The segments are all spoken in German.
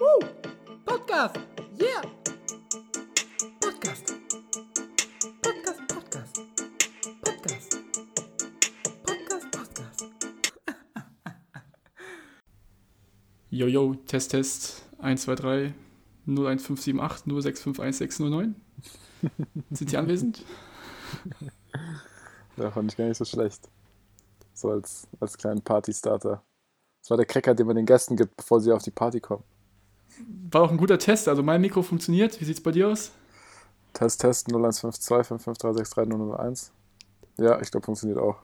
Woo! Podcast! Yeah! Podcast! Podcast, Podcast! Podcast! Podcast, Podcast! Jojo, Test, Test, 1, 2, 3, 01578, 0651609. Sind Sie anwesend? Ja, fand ich gar nicht so schlecht. So als, als kleinen Party-Starter. Das war der Cracker, den man den Gästen gibt, bevor sie auf die Party kommen. War auch ein guter Test, also mein Mikro funktioniert. Wie sieht's bei dir aus? Test, Test 0152 55363 Ja, ich glaube, funktioniert auch.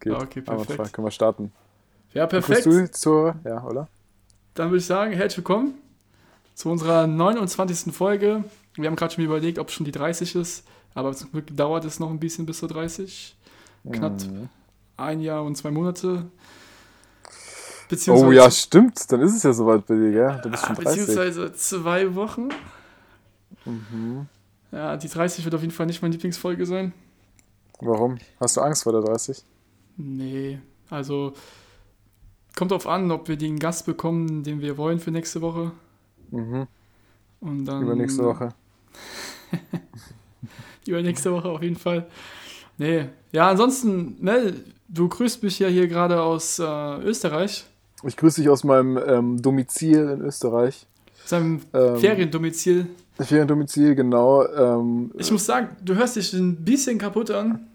Geht. Ah, okay, perfekt. Einwandfrei. Können wir starten. Ja, perfekt. Grüßt du zur, ja, oder? Dann würde ich sagen, herzlich willkommen zu unserer 29. Folge. Wir haben gerade schon überlegt, ob es schon die 30 ist, aber zum Glück dauert es noch ein bisschen bis zur 30. Knapp Mhm. ein Jahr und zwei Monate. Oh ja, stimmt. Dann ist es ja soweit bei dir, gell? Du bist schon 30. beziehungsweise zwei Wochen. Mhm. Ja, die 30 wird auf jeden Fall nicht meine Lieblingsfolge sein. Warum? Hast du Angst vor der 30? Nee, also kommt drauf an, ob wir den Gast bekommen, den wir wollen für nächste Woche. Mhm. Und dann, Übernächste Woche. Übernächste Woche auf jeden Fall. Nee, ja, ansonsten, ne, du grüßt mich ja hier gerade aus äh, Österreich, Ich grüße dich aus meinem ähm, Domizil in Österreich. seinem Ähm, Feriendomizil. Feriendomizil, genau. Ähm, Ich muss sagen, du hörst dich ein bisschen kaputt an.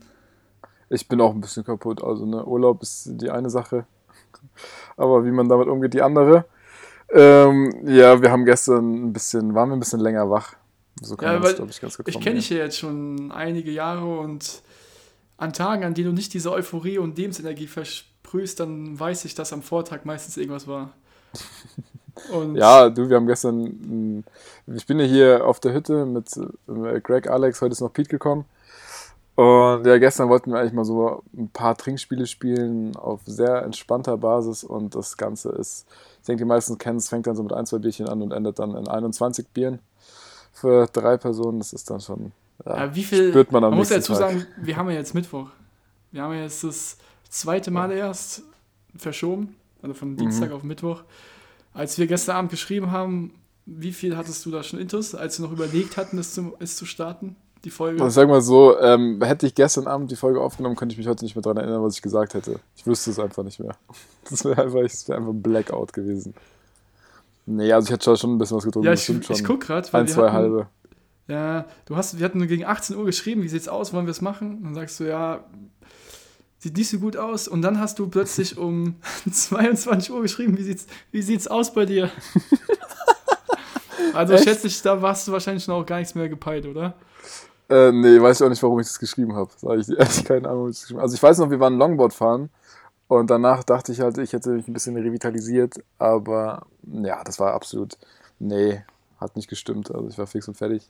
Ich bin auch ein bisschen kaputt. Also, ne, Urlaub ist die eine Sache. Aber wie man damit umgeht, die andere. Ähm, ja, wir haben gestern ein bisschen, waren wir ein bisschen länger wach. So kann Ja, man das, glaube ich, ganz gut Ich kenne dich ja jetzt schon einige Jahre und an Tagen, an denen du nicht diese Euphorie und Lebensenergie versprühst, dann weiß ich, dass am Vortag meistens irgendwas war. Und Ja, du, wir haben gestern, ich bin ja hier auf der Hütte mit äh, Greg, Alex, heute ist noch Pete gekommen. Und ja, gestern wollten wir eigentlich mal so ein paar Trinkspiele spielen auf sehr entspannter Basis und das Ganze ist, ich denke, die meisten kennen es, fängt dann so mit ein, zwei Bierchen an und endet dann in 21 Bieren für drei Personen. Das ist dann schon, ja, Ja, wie viel, spürt man am muss ja nächsten dazu Tag. sagen, wir haben ja jetzt Mittwoch. Wir haben ja jetzt das zweite Mal erst verschoben, also Mhm. von Dienstag auf Mittwoch. Als wir gestern Abend geschrieben haben, wie viel hattest du da schon Intus, als wir noch überlegt hatten, es zu, es zu starten, die Folge? Also sag mal so, ähm, hätte ich gestern Abend die Folge aufgenommen, könnte ich mich heute nicht mehr daran erinnern, was ich gesagt hätte. Ich wüsste es einfach nicht mehr. Das wäre einfach, das wär einfach ein Blackout gewesen. Nee, also ich hätte schon ein bisschen was getrunken, ja, ich, ich guck gerade. ein, zwei halbe. Ja, du hast, wir hatten nur gegen 18 Uhr geschrieben, wie sieht's aus, wollen wir es machen? Und dann sagst du, ja, sieht nicht so gut aus. Und dann hast du plötzlich um 22 Uhr geschrieben, wie sieht's, wie sieht's aus bei dir? also Echt? schätze ich, da warst du wahrscheinlich noch gar nichts mehr gepeilt, oder? Äh, nee, weiß ich auch nicht, warum ich das geschrieben habe. Sag ich ehrlich, keine Ahnung, warum ich das geschrieben habe. Also ich weiß noch, wir waren Longboard fahren und danach dachte ich halt, ich hätte mich ein bisschen revitalisiert, aber ja, das war absolut, nee, hat nicht gestimmt. Also ich war fix und fertig.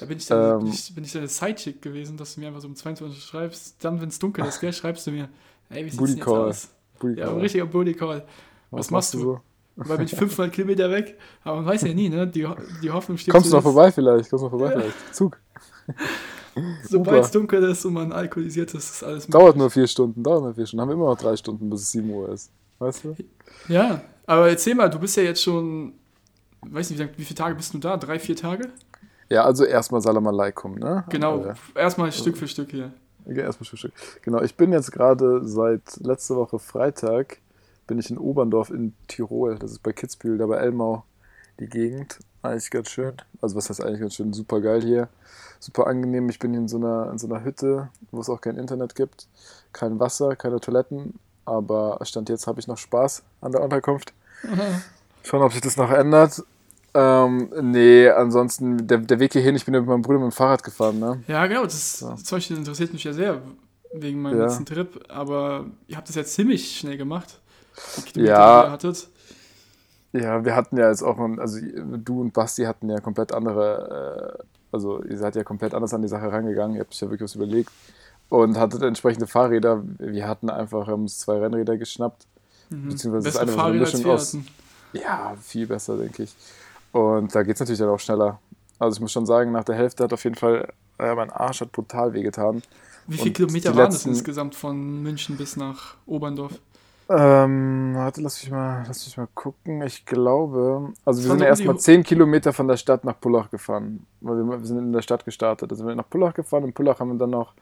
Da bin ich dann, Ähm. bin ich, bin ich deine Sidechick gewesen, dass du mir einfach so um 22 Uhr schreibst. Dann, wenn es dunkel ist, gell, schreibst du mir, ey, wie sieht's Booty jetzt Call. aus? Booty Ja, ein Call. richtiger Booty Call. Was, machst du? so? Weil bin ich 500 Kilometer weg, aber man weiß ja nie, ne? Die, die Hoffnung steht Kommst du noch vorbei vielleicht? Kommst du noch vorbei Ja. vielleicht? Zug. Sobald es dunkel ist und man alkoholisiert ist, ist alles Dauert nur vier Stunden, dauert nur vier Stunden. Haben wir immer noch drei Stunden, bis es 7 Uhr ist. Weißt du? Ja, aber erzähl mal, du bist ja jetzt schon, weiß nicht, wie, wie viele Tage bist du da? Drei, vier Tage? Ja, also erstmal Salam Aleikum, ne? Genau, Äh, erstmal Stück für Stück hier. Okay, erstmal Frühstück. Genau, ich bin jetzt gerade seit letzter Woche Freitag bin ich in Oberndorf in Tirol. Das ist bei Kitzbühel, da bei Elmau die Gegend. Eigentlich ganz schön. Also was heißt eigentlich ganz schön? Super geil hier. Super angenehm. Ich bin in so einer, in so einer Hütte, wo es auch kein Internet gibt. Kein Wasser, keine Toiletten. Aber Stand jetzt habe ich noch Spaß an der Unterkunft. Schauen, ob sich das noch ändert. Ähm, nee, ansonsten, der, der Weg hierhin, ich bin ja mit meinem Bruder mit dem Fahrrad gefahren, ne? Ja, genau, das zum Beispiel interessiert mich ja sehr wegen meinem Ja. letzten Trip, aber ihr habt das ja ziemlich schnell gemacht. Die Ja. ihr hattet. Ja, wir hatten ja jetzt auch, also du und Basti hatten ja komplett andere, äh, also ihr seid ja komplett anders an die Sache rangegangen, ihr habt euch ja wirklich was überlegt und hattet entsprechende Fahrräder. Wir hatten einfach wir haben uns zwei Rennräder geschnappt, Mhm. beziehungsweise das Bessere eine so Mischung aus, hatten. ja, viel besser, denke ich. Und da geht es natürlich dann auch schneller. Also ich muss schon sagen, nach der Hälfte hat auf jeden Fall, äh, mein Arsch hat brutal wehgetan. Wie viele Kilometer waren das insgesamt von München bis nach Oberndorf? Ähm, warte, lass mich mal, lass mich mal gucken. Ich glaube, also wir sind ja erstmal Hu- 10 Kilometer von der Stadt nach Pullach gefahren. Weil wir, wir sind in der Stadt gestartet. Also wir sind nach Pullach gefahren. In Pullach haben wir dann noch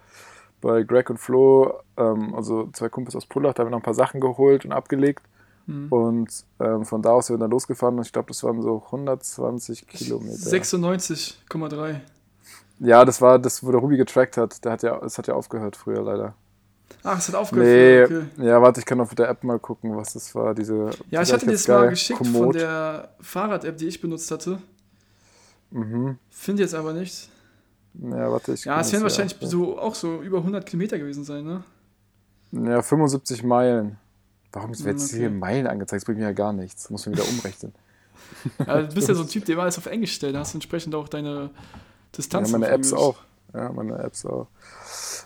bei Greg und Flo, ähm, also zwei Kumpels aus Pullach, da haben wir noch ein paar Sachen geholt und abgelegt. Hm. Und ähm, von da aus sind wir dann losgefahren und ich glaube, das waren so 120 Kilometer. 96,3. Ja, das war das, wo der Ruby getrackt hat. Der hat ja, es hat ja aufgehört früher leider. Ach, es hat Nee, aufgehört. Okay. ja, warte, ich kann auf der App mal gucken, was das war. Diese, Ja, ich hatte dir das mal geschickt von Komoot. der Fahrrad-App, die ich benutzt hatte. Mhm. Finde jetzt aber nicht. Ja, warte, ich Ja, es werden wahrscheinlich auch- so, auch so über 100 Kilometer gewesen sein, ne? Ja, 75 Meilen. Warum ist jetzt Hm, hier okay. Meilen angezeigt? Das bringt mir ja gar nichts. Muss man wieder umrechnen. Ja, du bist ja so ein Typ, der immer alles auf Englisch stellt. Da hast du entsprechend auch deine Ja, Distanz. meine auf Apps auch. Ja, meine Apps auch.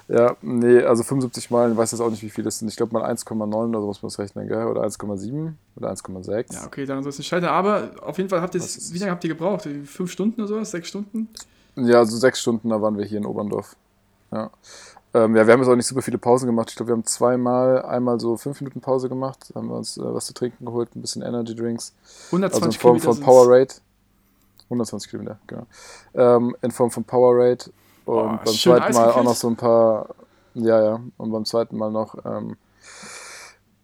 Ja, nee, also 75 Meilen, weiß jetzt auch nicht, wie viel das sind. Ich glaube mal 1,9 oder so muss man das rechnen, gell? Oder 1,7 oder 1,6. Ja, okay, daran soll es nicht scheitern. Aber auf jeden Fall habt ihr Wie lange habt ihr gebraucht? Fünf Stunden oder so? Sechs Stunden? Ja, also sechs Stunden, da waren wir hier in Oberndorf. Ja. Ähm, ja, wir haben jetzt auch nicht super viele Pausen gemacht. Ich glaube, wir haben zweimal, einmal so fünf Minuten Pause gemacht, haben wir uns äh, was zu trinken geholt, ein bisschen Energy Drinks. 120 Also in Form Kilometer von. Powerade. 120 Kilometer, genau. Ähm, in Form von Powerade. Und Oh, beim zweiten Mal auch noch so ein paar, ja, ja. Und beim zweiten Mal noch, ähm,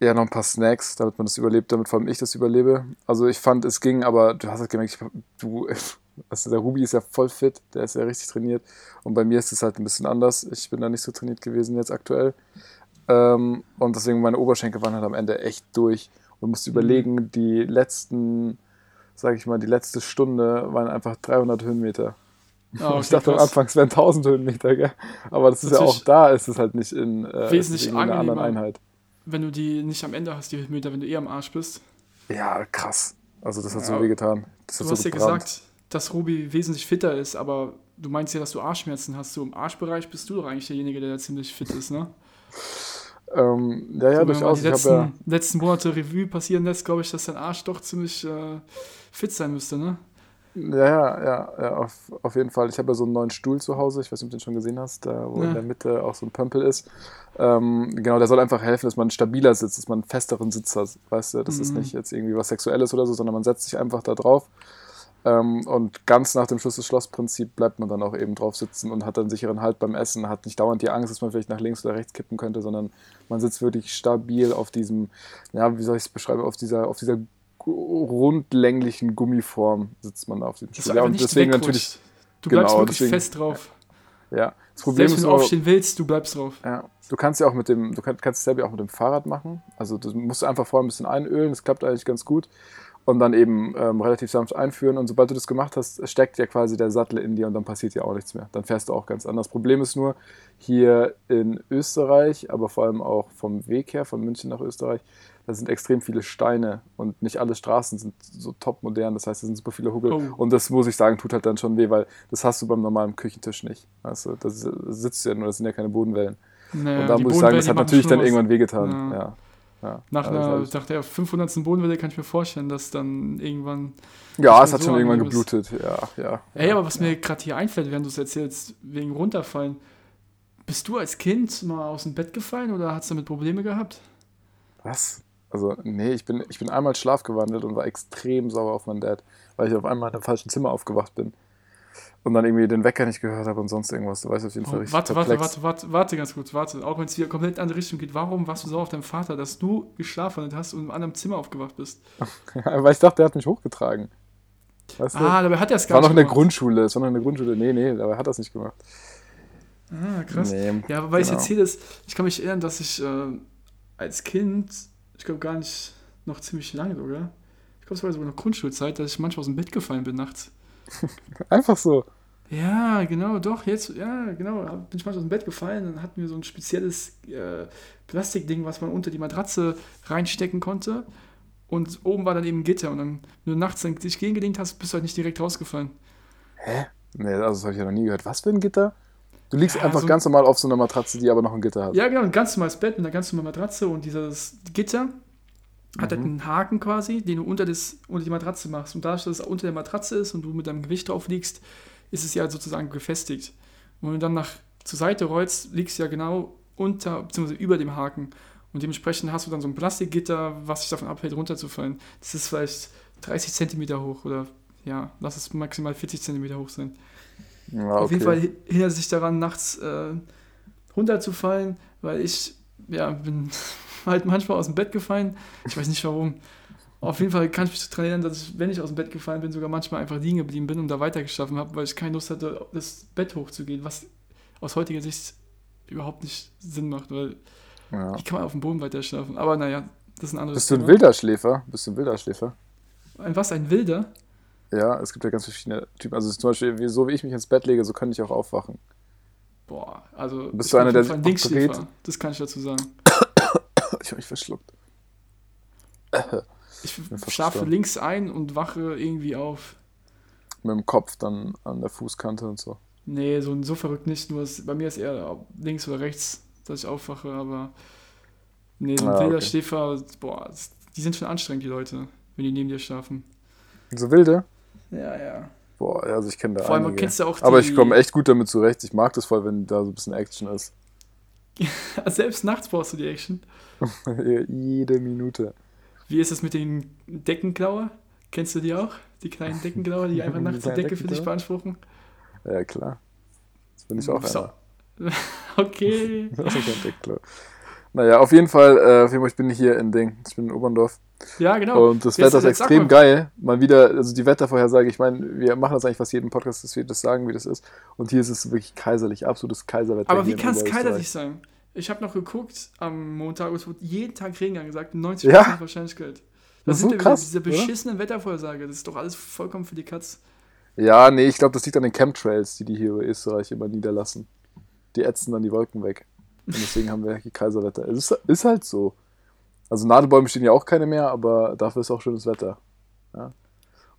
ja, noch ein paar Snacks, damit man das überlebt, damit vor allem ich das überlebe. Also ich fand, es ging, aber du hast halt gemerkt, ich, du, also der Ruby ist ja voll fit, der ist ja richtig trainiert. Und bei mir ist es halt ein bisschen anders. Ich bin da nicht so trainiert gewesen jetzt aktuell. Ähm, und deswegen meine Oberschenkel waren halt am Ende echt durch. Und musste überlegen, die letzten, sag ich mal, die letzte Stunde waren einfach 300 Höhenmeter. Ah, okay, ich dachte am krass. Anfang, es wären 1000 Höhenmeter, gell? Aber das ist ja auch Natürlich da, ist es halt nicht in, äh, wesentlich in einer anderen. Einheit. Wenn du die nicht am Ende hast, die Höhenmeter, wenn du eh am Arsch bist. Ja, krass. Also das hat Ja, so weh getan. Das Du hast so ja gesagt, dass Ruby wesentlich fitter ist, aber du meinst ja, dass du Arschschmerzen hast. So im Arschbereich bist du doch eigentlich derjenige, der da ziemlich fit ist, ne? Ähm, ja, ja, So, wenn man durchaus. die Ich letzten, ja, letzten Monate Revue passieren lässt, glaube ich, dass dein Arsch doch ziemlich äh, fit sein müsste, ne? ja, ja, ja, ja auf, auf jeden Fall. Ich habe ja so einen neuen Stuhl zu Hause. Ich weiß nicht, ob du den schon gesehen hast, da wo Ja. in der Mitte auch so ein Pömpel ist. Ähm, genau, der soll einfach helfen, dass man stabiler sitzt, dass man einen festeren Sitz hat. Weißt du, das ist Mhm. nicht jetzt irgendwie was Sexuelles oder so, sondern man setzt sich einfach da drauf. Ähm, und ganz nach dem Schluss des Schloss-Prinzip bleibt man dann auch eben drauf sitzen und hat dann sicheren Halt beim Essen, hat nicht dauernd die Angst, dass man vielleicht nach links oder rechts kippen könnte, sondern man sitzt wirklich stabil auf diesem, ja, wie soll ich es beschreiben, auf dieser, auf dieser rundlänglichen Gummiform sitzt man auf Dass Stuhl. du Ja, und deswegen natürlich, Du bleibst genau, wirklich deswegen- fest drauf. ja. Das Problem Selbst ist wenn du aufstehen willst, du bleibst drauf. ja, du kannst ja auch mit dem, du kannst, kannst es selber auch mit dem Fahrrad machen. Also du musst einfach vorher ein bisschen einölen, das klappt eigentlich ganz gut. Und dann eben ähm, relativ sanft einführen. Und sobald du das gemacht hast, steckt ja quasi der Sattel in dir und dann passiert ja auch nichts mehr. Dann fährst du auch ganz anders. Problem ist nur, hier in Österreich, aber vor allem auch vom Weg her, von München nach Österreich, da sind extrem viele Steine und nicht alle Straßen sind so top modern. Das heißt, da sind super viele Hügel. Oh. Und das muss ich sagen, tut halt dann schon weh, weil das hast du beim normalen Küchentisch nicht. Also, da sitzt du ja nur, das sind ja keine Bodenwellen. Naja, Und da muss ich sagen, das hat natürlich dann irgendwann wehgetan. Ja. Ja. Ja. Nach, Also einer, ich- nach der 500. Bodenwelle kann ich mir vorstellen, dass dann irgendwann. ja, es hat so schon irgendwann ist. geblutet. Ja, ja. Ey, aber was mir gerade hier einfällt, während du es erzählst, wegen runterfallen. Bist du als Kind mal aus dem Bett gefallen oder hast du damit Probleme gehabt? Was? Also, nee, ich bin, ich bin einmal schlafgewandelt und war extrem sauer auf meinen Dad, weil ich auf einmal in einem falschen Zimmer aufgewacht bin. Und dann irgendwie den Wecker nicht gehört habe und sonst irgendwas. Du weißt auf jeden Fall Oh, richtig warte, warte, warte, warte, warte ganz kurz, warte. Auch wenn es wieder komplett in andere Richtung geht. Warum warst du so auf deinem Vater, dass du geschlafen hast und in einem anderen Zimmer aufgewacht bist? weil ich dachte, der hat mich hochgetragen. Weißt du? Ah, dabei hat er es gar war noch nicht in der gemacht. Grundschule. Es war noch in der Grundschule. Nee, nee, dabei hat er es nicht gemacht. Ah, krass. Nee. Ja, weil ich Genau. erzähle es, ich kann mich erinnern, dass ich äh, als Kind, ich glaube gar nicht noch ziemlich lange sogar, ich glaube es war sogar noch Grundschulzeit, dass ich manchmal aus dem Bett gefallen bin nachts. Einfach so. Ja, genau, doch, jetzt, ja, genau, bin ich manchmal aus dem Bett gefallen, dann hatten wir so ein spezielles äh, Plastikding, was man unter die Matratze reinstecken konnte und oben war dann eben ein Gitter und dann, wenn du nachts dann dich gegengelegt hast, bist du halt nicht direkt rausgefallen. Hä? Nee, also das habe ich ja noch nie gehört. Was für ein Gitter? Du liegst Ja, einfach so- ganz normal auf so einer Matratze, die aber noch ein Gitter hat. Ja, genau, ein ganz normales Bett mit einer ganz normalen Matratze und dieses Gitter hat halt einen Haken quasi, den du unter, das, unter die Matratze machst. Und dadurch, dass es unter der Matratze ist und du mit deinem Gewicht drauf liegst, ist es ja sozusagen befestigt. Und wenn du dann nach zur Seite rollst, liegst du ja genau unter bzw. über dem Haken. Und dementsprechend hast du dann so ein Plastikgitter, was dich davon abhält, runterzufallen. Das ist vielleicht 30 Zentimeter hoch oder ja, lass es maximal 40 Zentimeter hoch sein. Ja, Auf okay. jeden Fall hi- hindert sich daran, nachts äh, runterzufallen, weil ich ja, bin halt manchmal aus dem Bett gefallen. Ich weiß nicht warum. Auf jeden Fall kann ich mich daran erinnern, dass ich, wenn ich aus dem Bett gefallen bin, sogar manchmal einfach liegen geblieben bin und da weitergeschlafen habe, weil ich keine Lust hatte, das Bett hochzugehen, was aus heutiger Sicht überhaupt nicht Sinn macht, weil Ja. wie kann man auf dem Boden weiter schlafen? Aber naja, das ist ein anderes Bist du ein Thema. wilder Schläfer? Bist du ein wilder Schläfer? Ein was, ein Wilder? Ja, es gibt ja ganz verschiedene Typen. Also zum Beispiel, so wie ich mich ins Bett lege, so kann ich auch aufwachen. Boah, also Bist ich du einer, der ein dreht? das kann ich dazu sagen. Ich habe mich verschluckt. Ich schlafe links ein und wache irgendwie auf. Mit dem Kopf dann an der Fußkante und so. Nee, so, so verrückt nicht. Nur bei mir ist eher links oder rechts, dass ich aufwache, aber. Nee, so ein Ah, wilder okay. Schläfer, boah, die sind schon anstrengend, die Leute, wenn die neben dir schlafen. So wilde? Ja, ja. Boah, also ich kenne da Vor allem einige. kennst du auch die. Aber ich komme echt gut damit zurecht. Ich mag das voll, wenn da so ein bisschen Action ist. Selbst nachts brauchst du die Action. Jede Minute. Wie ist es mit den Deckenklauer? Kennst du die auch? Die kleinen Deckenklauer, die einfach nachts die Kleine Decke für Deckenklauer? beanspruchen? Ja, klar. Das bin ich auch So. einer. Okay. Das ist ein Deckler. Naja, auf jeden Fall, äh, auf jeden Fall, ich bin hier in Ding. Ich bin in Oberndorf. Ja, genau. Und das Jetzt- Wetter ist jetzt extrem mal. geil. Mal wieder, also die Wettervorhersage, ich meine, wir machen das eigentlich fast jeden Podcast, dass wir das sagen, wie das ist. Und hier ist es wirklich kaiserlich, absolutes Kaiserwetter. Aber wie kann es kaiserlich sein? Ich habe noch geguckt am Montag, es wurde jeden Tag Regen angesagt, 90% Ja. Wahrscheinlichkeit. Das Das ist sind so krass, oder? diese beschissenen Wettervorhersage. Das ist doch alles vollkommen für die Katz. Ja, nee, ich glaube, das liegt an den Chemtrails, die die hier über Österreich immer niederlassen. Die ätzen dann die Wolken weg. Und deswegen haben wir hier Kaiserwetter. Es ist, ist halt so. Also Nadelbäume stehen ja auch keine mehr, aber dafür ist auch schönes Wetter. Ja.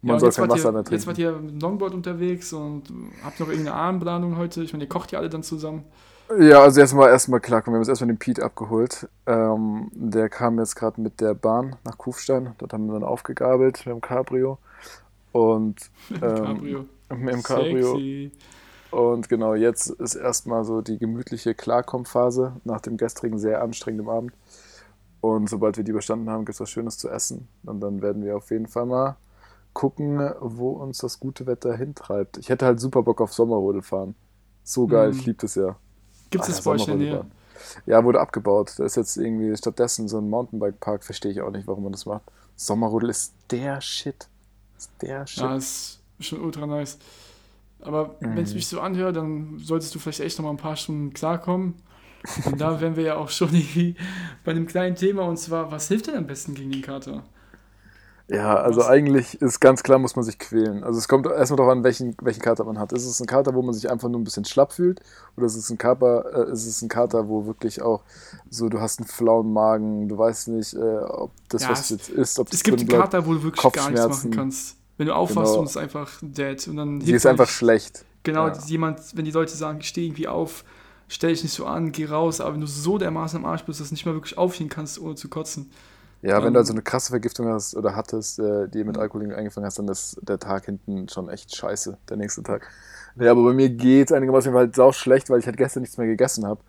Und man Ja, soll jetzt kein Wasser ihr, mehr Jetzt wart trinken. ihr mit Longboard unterwegs und habt noch irgendeine Abendplanung heute. Ich meine, ihr kocht ja alle dann zusammen. Ja, also erstmal erstmal klar, wir haben jetzt erstmal den Pete abgeholt. Ähm, der kam jetzt gerade mit der Bahn nach Kufstein. Dort haben wir dann aufgegabelt mit dem Cabrio. Und Mit Ähm, dem Cabrio. mit dem Cabrio. Sexy. Und genau, jetzt ist erstmal so die gemütliche Klarkommphase nach dem gestrigen sehr anstrengenden Abend. Und sobald wir die bestanden haben, gibt es was Schönes zu essen. Und dann werden wir auf jeden Fall mal gucken, wo uns das gute Wetter hintreibt. Ich hätte halt super Bock auf Sommerrodel fahren. So geil, Mhm. ich liebe das ja. Gibt es das bei euch in der Nähe? Sommerrodelbahn. Ja, wurde abgebaut. Da ist jetzt irgendwie stattdessen so ein Mountainbike-Park. Verstehe ich auch nicht, warum man das macht. Sommerrodel ist der Shit. Ist der Shit. Ja, ist schon ultra nice. Aber wenn Mhm. ich mich so anhöre, dann solltest du vielleicht echt noch mal ein paar Stunden klarkommen. Und da wären wir ja auch schon irgendwie bei einem kleinen Thema und zwar, was hilft denn am besten gegen den Kater? Ja, also eigentlich ist ganz klar, muss man sich quälen. Also es kommt erstmal darauf an, welchen, welchen Kater man hat. Ist es ein Kater, wo man sich einfach nur ein bisschen schlapp fühlt? Oder ist es ein Kater, äh, ist es ein Kater, wo wirklich auch so, du hast einen flauen Magen, du weißt nicht, äh, ob das, Ja, was es- jetzt ist, ob das Es gibt bleibt. Kater, wo du wirklich gar nichts machen kannst. Wenn du aufwachst Genau. und es ist einfach dead. Und dann Die hebt ist einfach schlecht. Genau, Ja. jemand, wenn die Leute sagen, steh irgendwie auf, stell dich nicht so an, geh raus, aber wenn du so dermaßen am Arsch bist, dass du nicht mal wirklich aufstehen kannst, ohne zu kotzen. Ja, wenn Ähm, du also eine krasse Vergiftung hast oder hattest, äh, die mit Alkohol irgendwie angefangen hast, dann ist der Tag hinten schon echt scheiße, der nächste Tag. Ja, aber bei mir geht einigermaßen halt sau schlecht, weil ich halt gestern nichts mehr gegessen habe.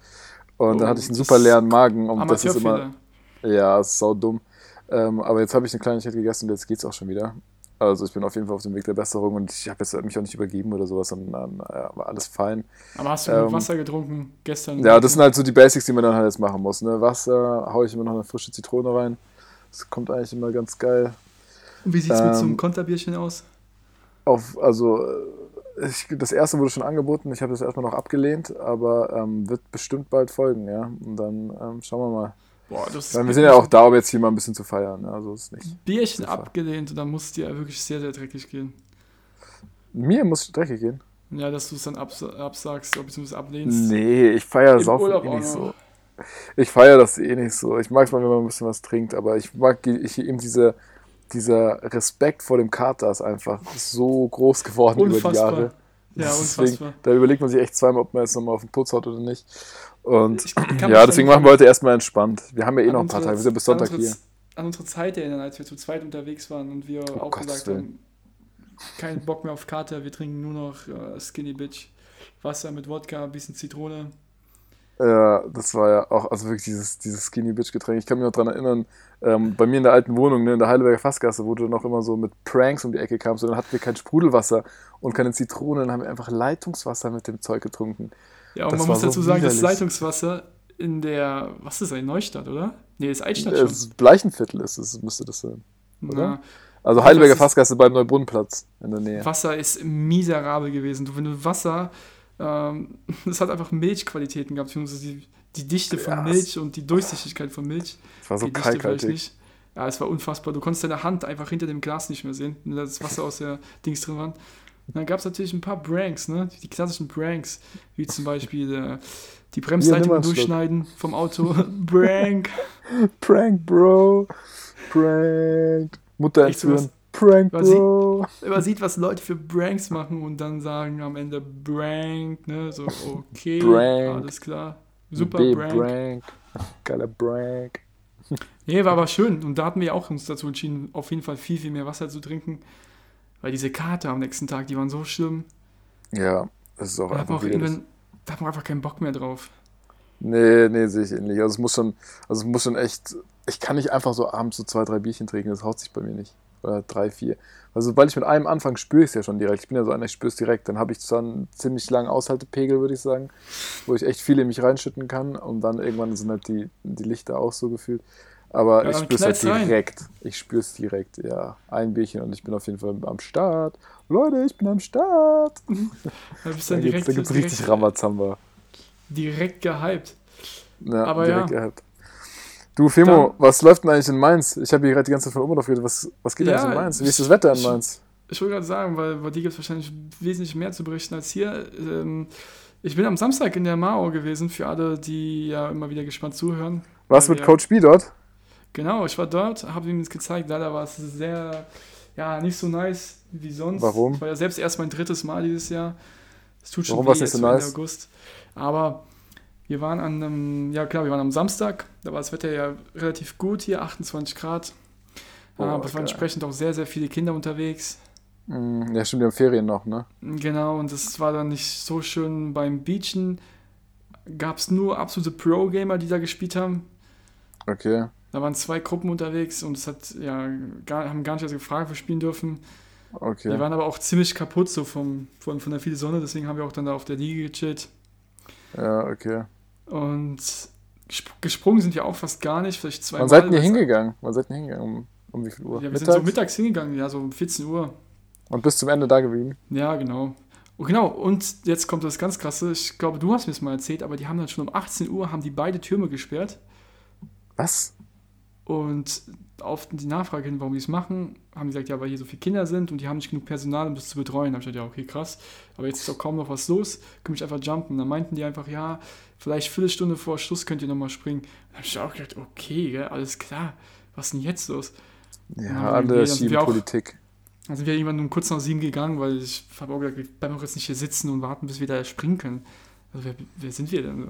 Und Oh, dann hatte ich einen super leeren Magen und das ist immer. Ja, ist sau dumm. Ähm, aber jetzt habe ich eine Kleinigkeit gegessen und jetzt geht's auch schon wieder. Also ich bin auf jeden Fall auf dem Weg der Besserung und ich habe jetzt mich auch nicht übergeben oder sowas, sondern äh, war alles fein. Aber hast du genug Ähm, Wasser getrunken gestern? Ja, das sind halt so die Basics, die man dann halt jetzt machen muss. Ne? Wasser, haue ich immer noch eine frische Zitrone rein. Das kommt eigentlich immer ganz geil. Und wie sieht es mit so einem ähm, Konterbierchen aus? Auf, also äh, ich, das erste wurde schon angeboten, ich habe das erstmal noch abgelehnt, aber ähm, wird bestimmt bald folgen, ja. Und dann ähm, schauen wir mal. Boah, das Weil wir sind ja auch da, um jetzt hier mal ein bisschen zu feiern. Ja? Also ist nicht. Bierchen Super. abgelehnt und dann muss es dir wirklich sehr, sehr dreckig gehen. Mir muss dreckig gehen. Ja, dass du es dann abs absagst oder beziehungsweise ablehnst. Nee, ich feiere Saufen eh nicht so. Ich feiere das eh nicht so. Ich mag es mal, wenn man ein bisschen was trinkt, aber ich mag die- ich, eben diese, dieser Respekt vor dem Kater ist einfach so groß geworden über die Unfassbar. Jahre. Ja, Deswegen, unfassbar. da überlegt man sich echt zweimal, ob man jetzt nochmal auf den Putz haut oder nicht. Und ja, deswegen machen wir heute erstmal entspannt. Wir haben ja eh an noch ein paar Tage, wir sind bis an Sonntag unsere- hier. An unsere Zeit erinnern, als wir zu zweit unterwegs waren und wir Oh auch Gottes gesagt Willen. haben, kein Bock mehr auf Kater, wir trinken nur noch äh, Skinny Bitch. Wasser mit Wodka, ein bisschen Zitrone. Ja, das war ja auch, also wirklich dieses, dieses Skinny Bitch Getränk. Ich kann mich noch dran erinnern, ähm, bei mir in der alten Wohnung, ne, in der Heidelberger Fassgasse, wo du noch immer so mit Pranks um die Ecke kamst und dann hatten wir kein Sprudelwasser und keine Zitrone, dann haben wir einfach Leitungswasser mit dem Zeug getrunken. Ja, und Das man muss so dazu sagen, das widerlich. Leitungswasser in der, was ist das, in Neustadt, oder? Nee, das ist Altstadt Das schon. ist Bleichenviertel ist es, müsste das sein. oder? Na, Also Heidelberger ist- Fassgasse beim Neubrunnenplatz in der Nähe. Wasser ist miserabel gewesen. Du, wenn du Wasser, ähm, das hat einfach Milchqualitäten gehabt, beziehungsweise die, die Dichte von Ja, Milch und die Durchsichtigkeit von Milch. Das war so kalkhaltig. nicht. Ja, es war unfassbar. Du konntest deine Hand einfach hinter dem Glas nicht mehr sehen, wenn da das Wasser aus der Dings drin war. Und dann gab es natürlich ein paar Pranks, ne? Die klassischen Pranks, wie zum Beispiel äh, die Bremsleitung mal einen Schluck. durchschneiden vom Auto. Prank. Prank, Bro. Prank. Mutter entführen. Prank, Bro. Man sieht, was Leute für Pranks machen und dann sagen am Ende Prank, ne? So, okay, Prank. alles klar. Super B Prank. Prank. Geiler Prank. Nee, war aber schön. Und da hatten wir auch uns dazu entschieden, auf jeden Fall viel, viel mehr Wasser zu trinken. Weil diese Kater am nächsten Tag, die waren so schlimm. Ja, das ist auch Da hat einfach auch irgendwann, da hat man einfach keinen Bock mehr drauf. Nee, nee, sehe ich ähnlich. Also es muss schon, also es muss schon echt, ich kann nicht einfach so abends so zwei, drei Bierchen trinken, das haut sich bei mir nicht. Oder drei, vier. Also sobald ich mit einem anfange, spüre ich es ja schon direkt. Ich bin ja so einer, ich spüre es direkt. Dann habe ich zwar einen ziemlich langen Aushaltepegel, würde ich sagen, wo ich echt viel in mich reinschütten kann und dann irgendwann sind halt die, die Lichter auch so gefühlt. Aber Ja, ich spüre es halt rein. direkt. Ich spüre es direkt, ja. Ein Bierchen und ich bin auf jeden Fall am Start. Leute, ich bin am Start. Da bist Da gibt es richtig Ramazamba. direkt gehypt. Ja, Aber direkt ja. gehabt. Du, Femo, Dann- was läuft denn eigentlich in Mainz? Ich habe hier gerade die ganze Zeit von Oberndorf geredet. Was, was geht Ja, eigentlich in Mainz? Wie ist das ich- Wetter in ich- Mainz? Ich wollte gerade sagen, weil bei dir gibt es wahrscheinlich wesentlich mehr zu berichten als hier. Ähm, ich bin am Samstag in der Mao gewesen, für alle, die ja immer wieder gespannt zuhören. Was weil mit Coach B dort? Genau, ich war dort, habe ihm das gezeigt. Leider war es sehr, ja, nicht so nice wie sonst. Warum? Es war ja selbst erst mein drittes Mal dieses Jahr. Es tut schon Warum weh, nicht so nice? August. Aber wir waren an einem, ja klar, wir waren am Samstag. Da war das Wetter ja relativ gut hier, 28 Grad. Oh, Aber es waren entsprechend auch sehr, sehr viele Kinder unterwegs. Hm, ja, stimmt, die haben Ferien noch, ne? Genau, und das war dann nicht so schön beim Beachen. Gab es nur absolute Pro-Gamer, die da gespielt haben. Okay. Da waren zwei Gruppen unterwegs und es hat ja gar, haben gar nicht erst gefragt, ob wir spielen dürfen. Okay. Die waren aber auch ziemlich kaputt so vom, von, von der vielen Sonne, deswegen haben wir auch dann da auf der Liege gechillt. Ja, okay. Und gesp gesprungen sind wir auch fast gar nicht, vielleicht zwei Wann seid ihr hingegangen? Wann seid ihr hingegangen? Um, um wie viel Uhr? Ja, wir sind Mittags? so mittags hingegangen, ja, so um 14 Uhr. Und bis zum Ende da geblieben? Ja, genau. Oh, genau, und jetzt kommt das ganz krasse, ich glaube, du hast mir das mal erzählt, aber die haben dann schon um 18 Uhr, haben die beide Türme gesperrt. Was? Und auf die Nachfrage hin, warum die es machen, haben die gesagt, ja, weil hier so viele Kinder sind und die haben nicht genug Personal, um das zu betreuen. Da habe ich gesagt, ja, okay, krass. Aber jetzt ist doch kaum noch was los, können ich einfach jumpen. Dann meinten die einfach, ja, vielleicht Viertelstunde vor Schluss könnt ihr nochmal springen. Da habe ich auch gedacht, okay, gell, alles klar. Was ist denn jetzt los? Ja, Ja, alle okay, dann sind wir auch- Schienenpolitik. Dann sind wir irgendwann um kurz nach sieben gegangen, weil ich habe auch gesagt, wir bleiben auch jetzt nicht hier sitzen und warten, bis wir da springen können. Also wer, wer sind wir denn?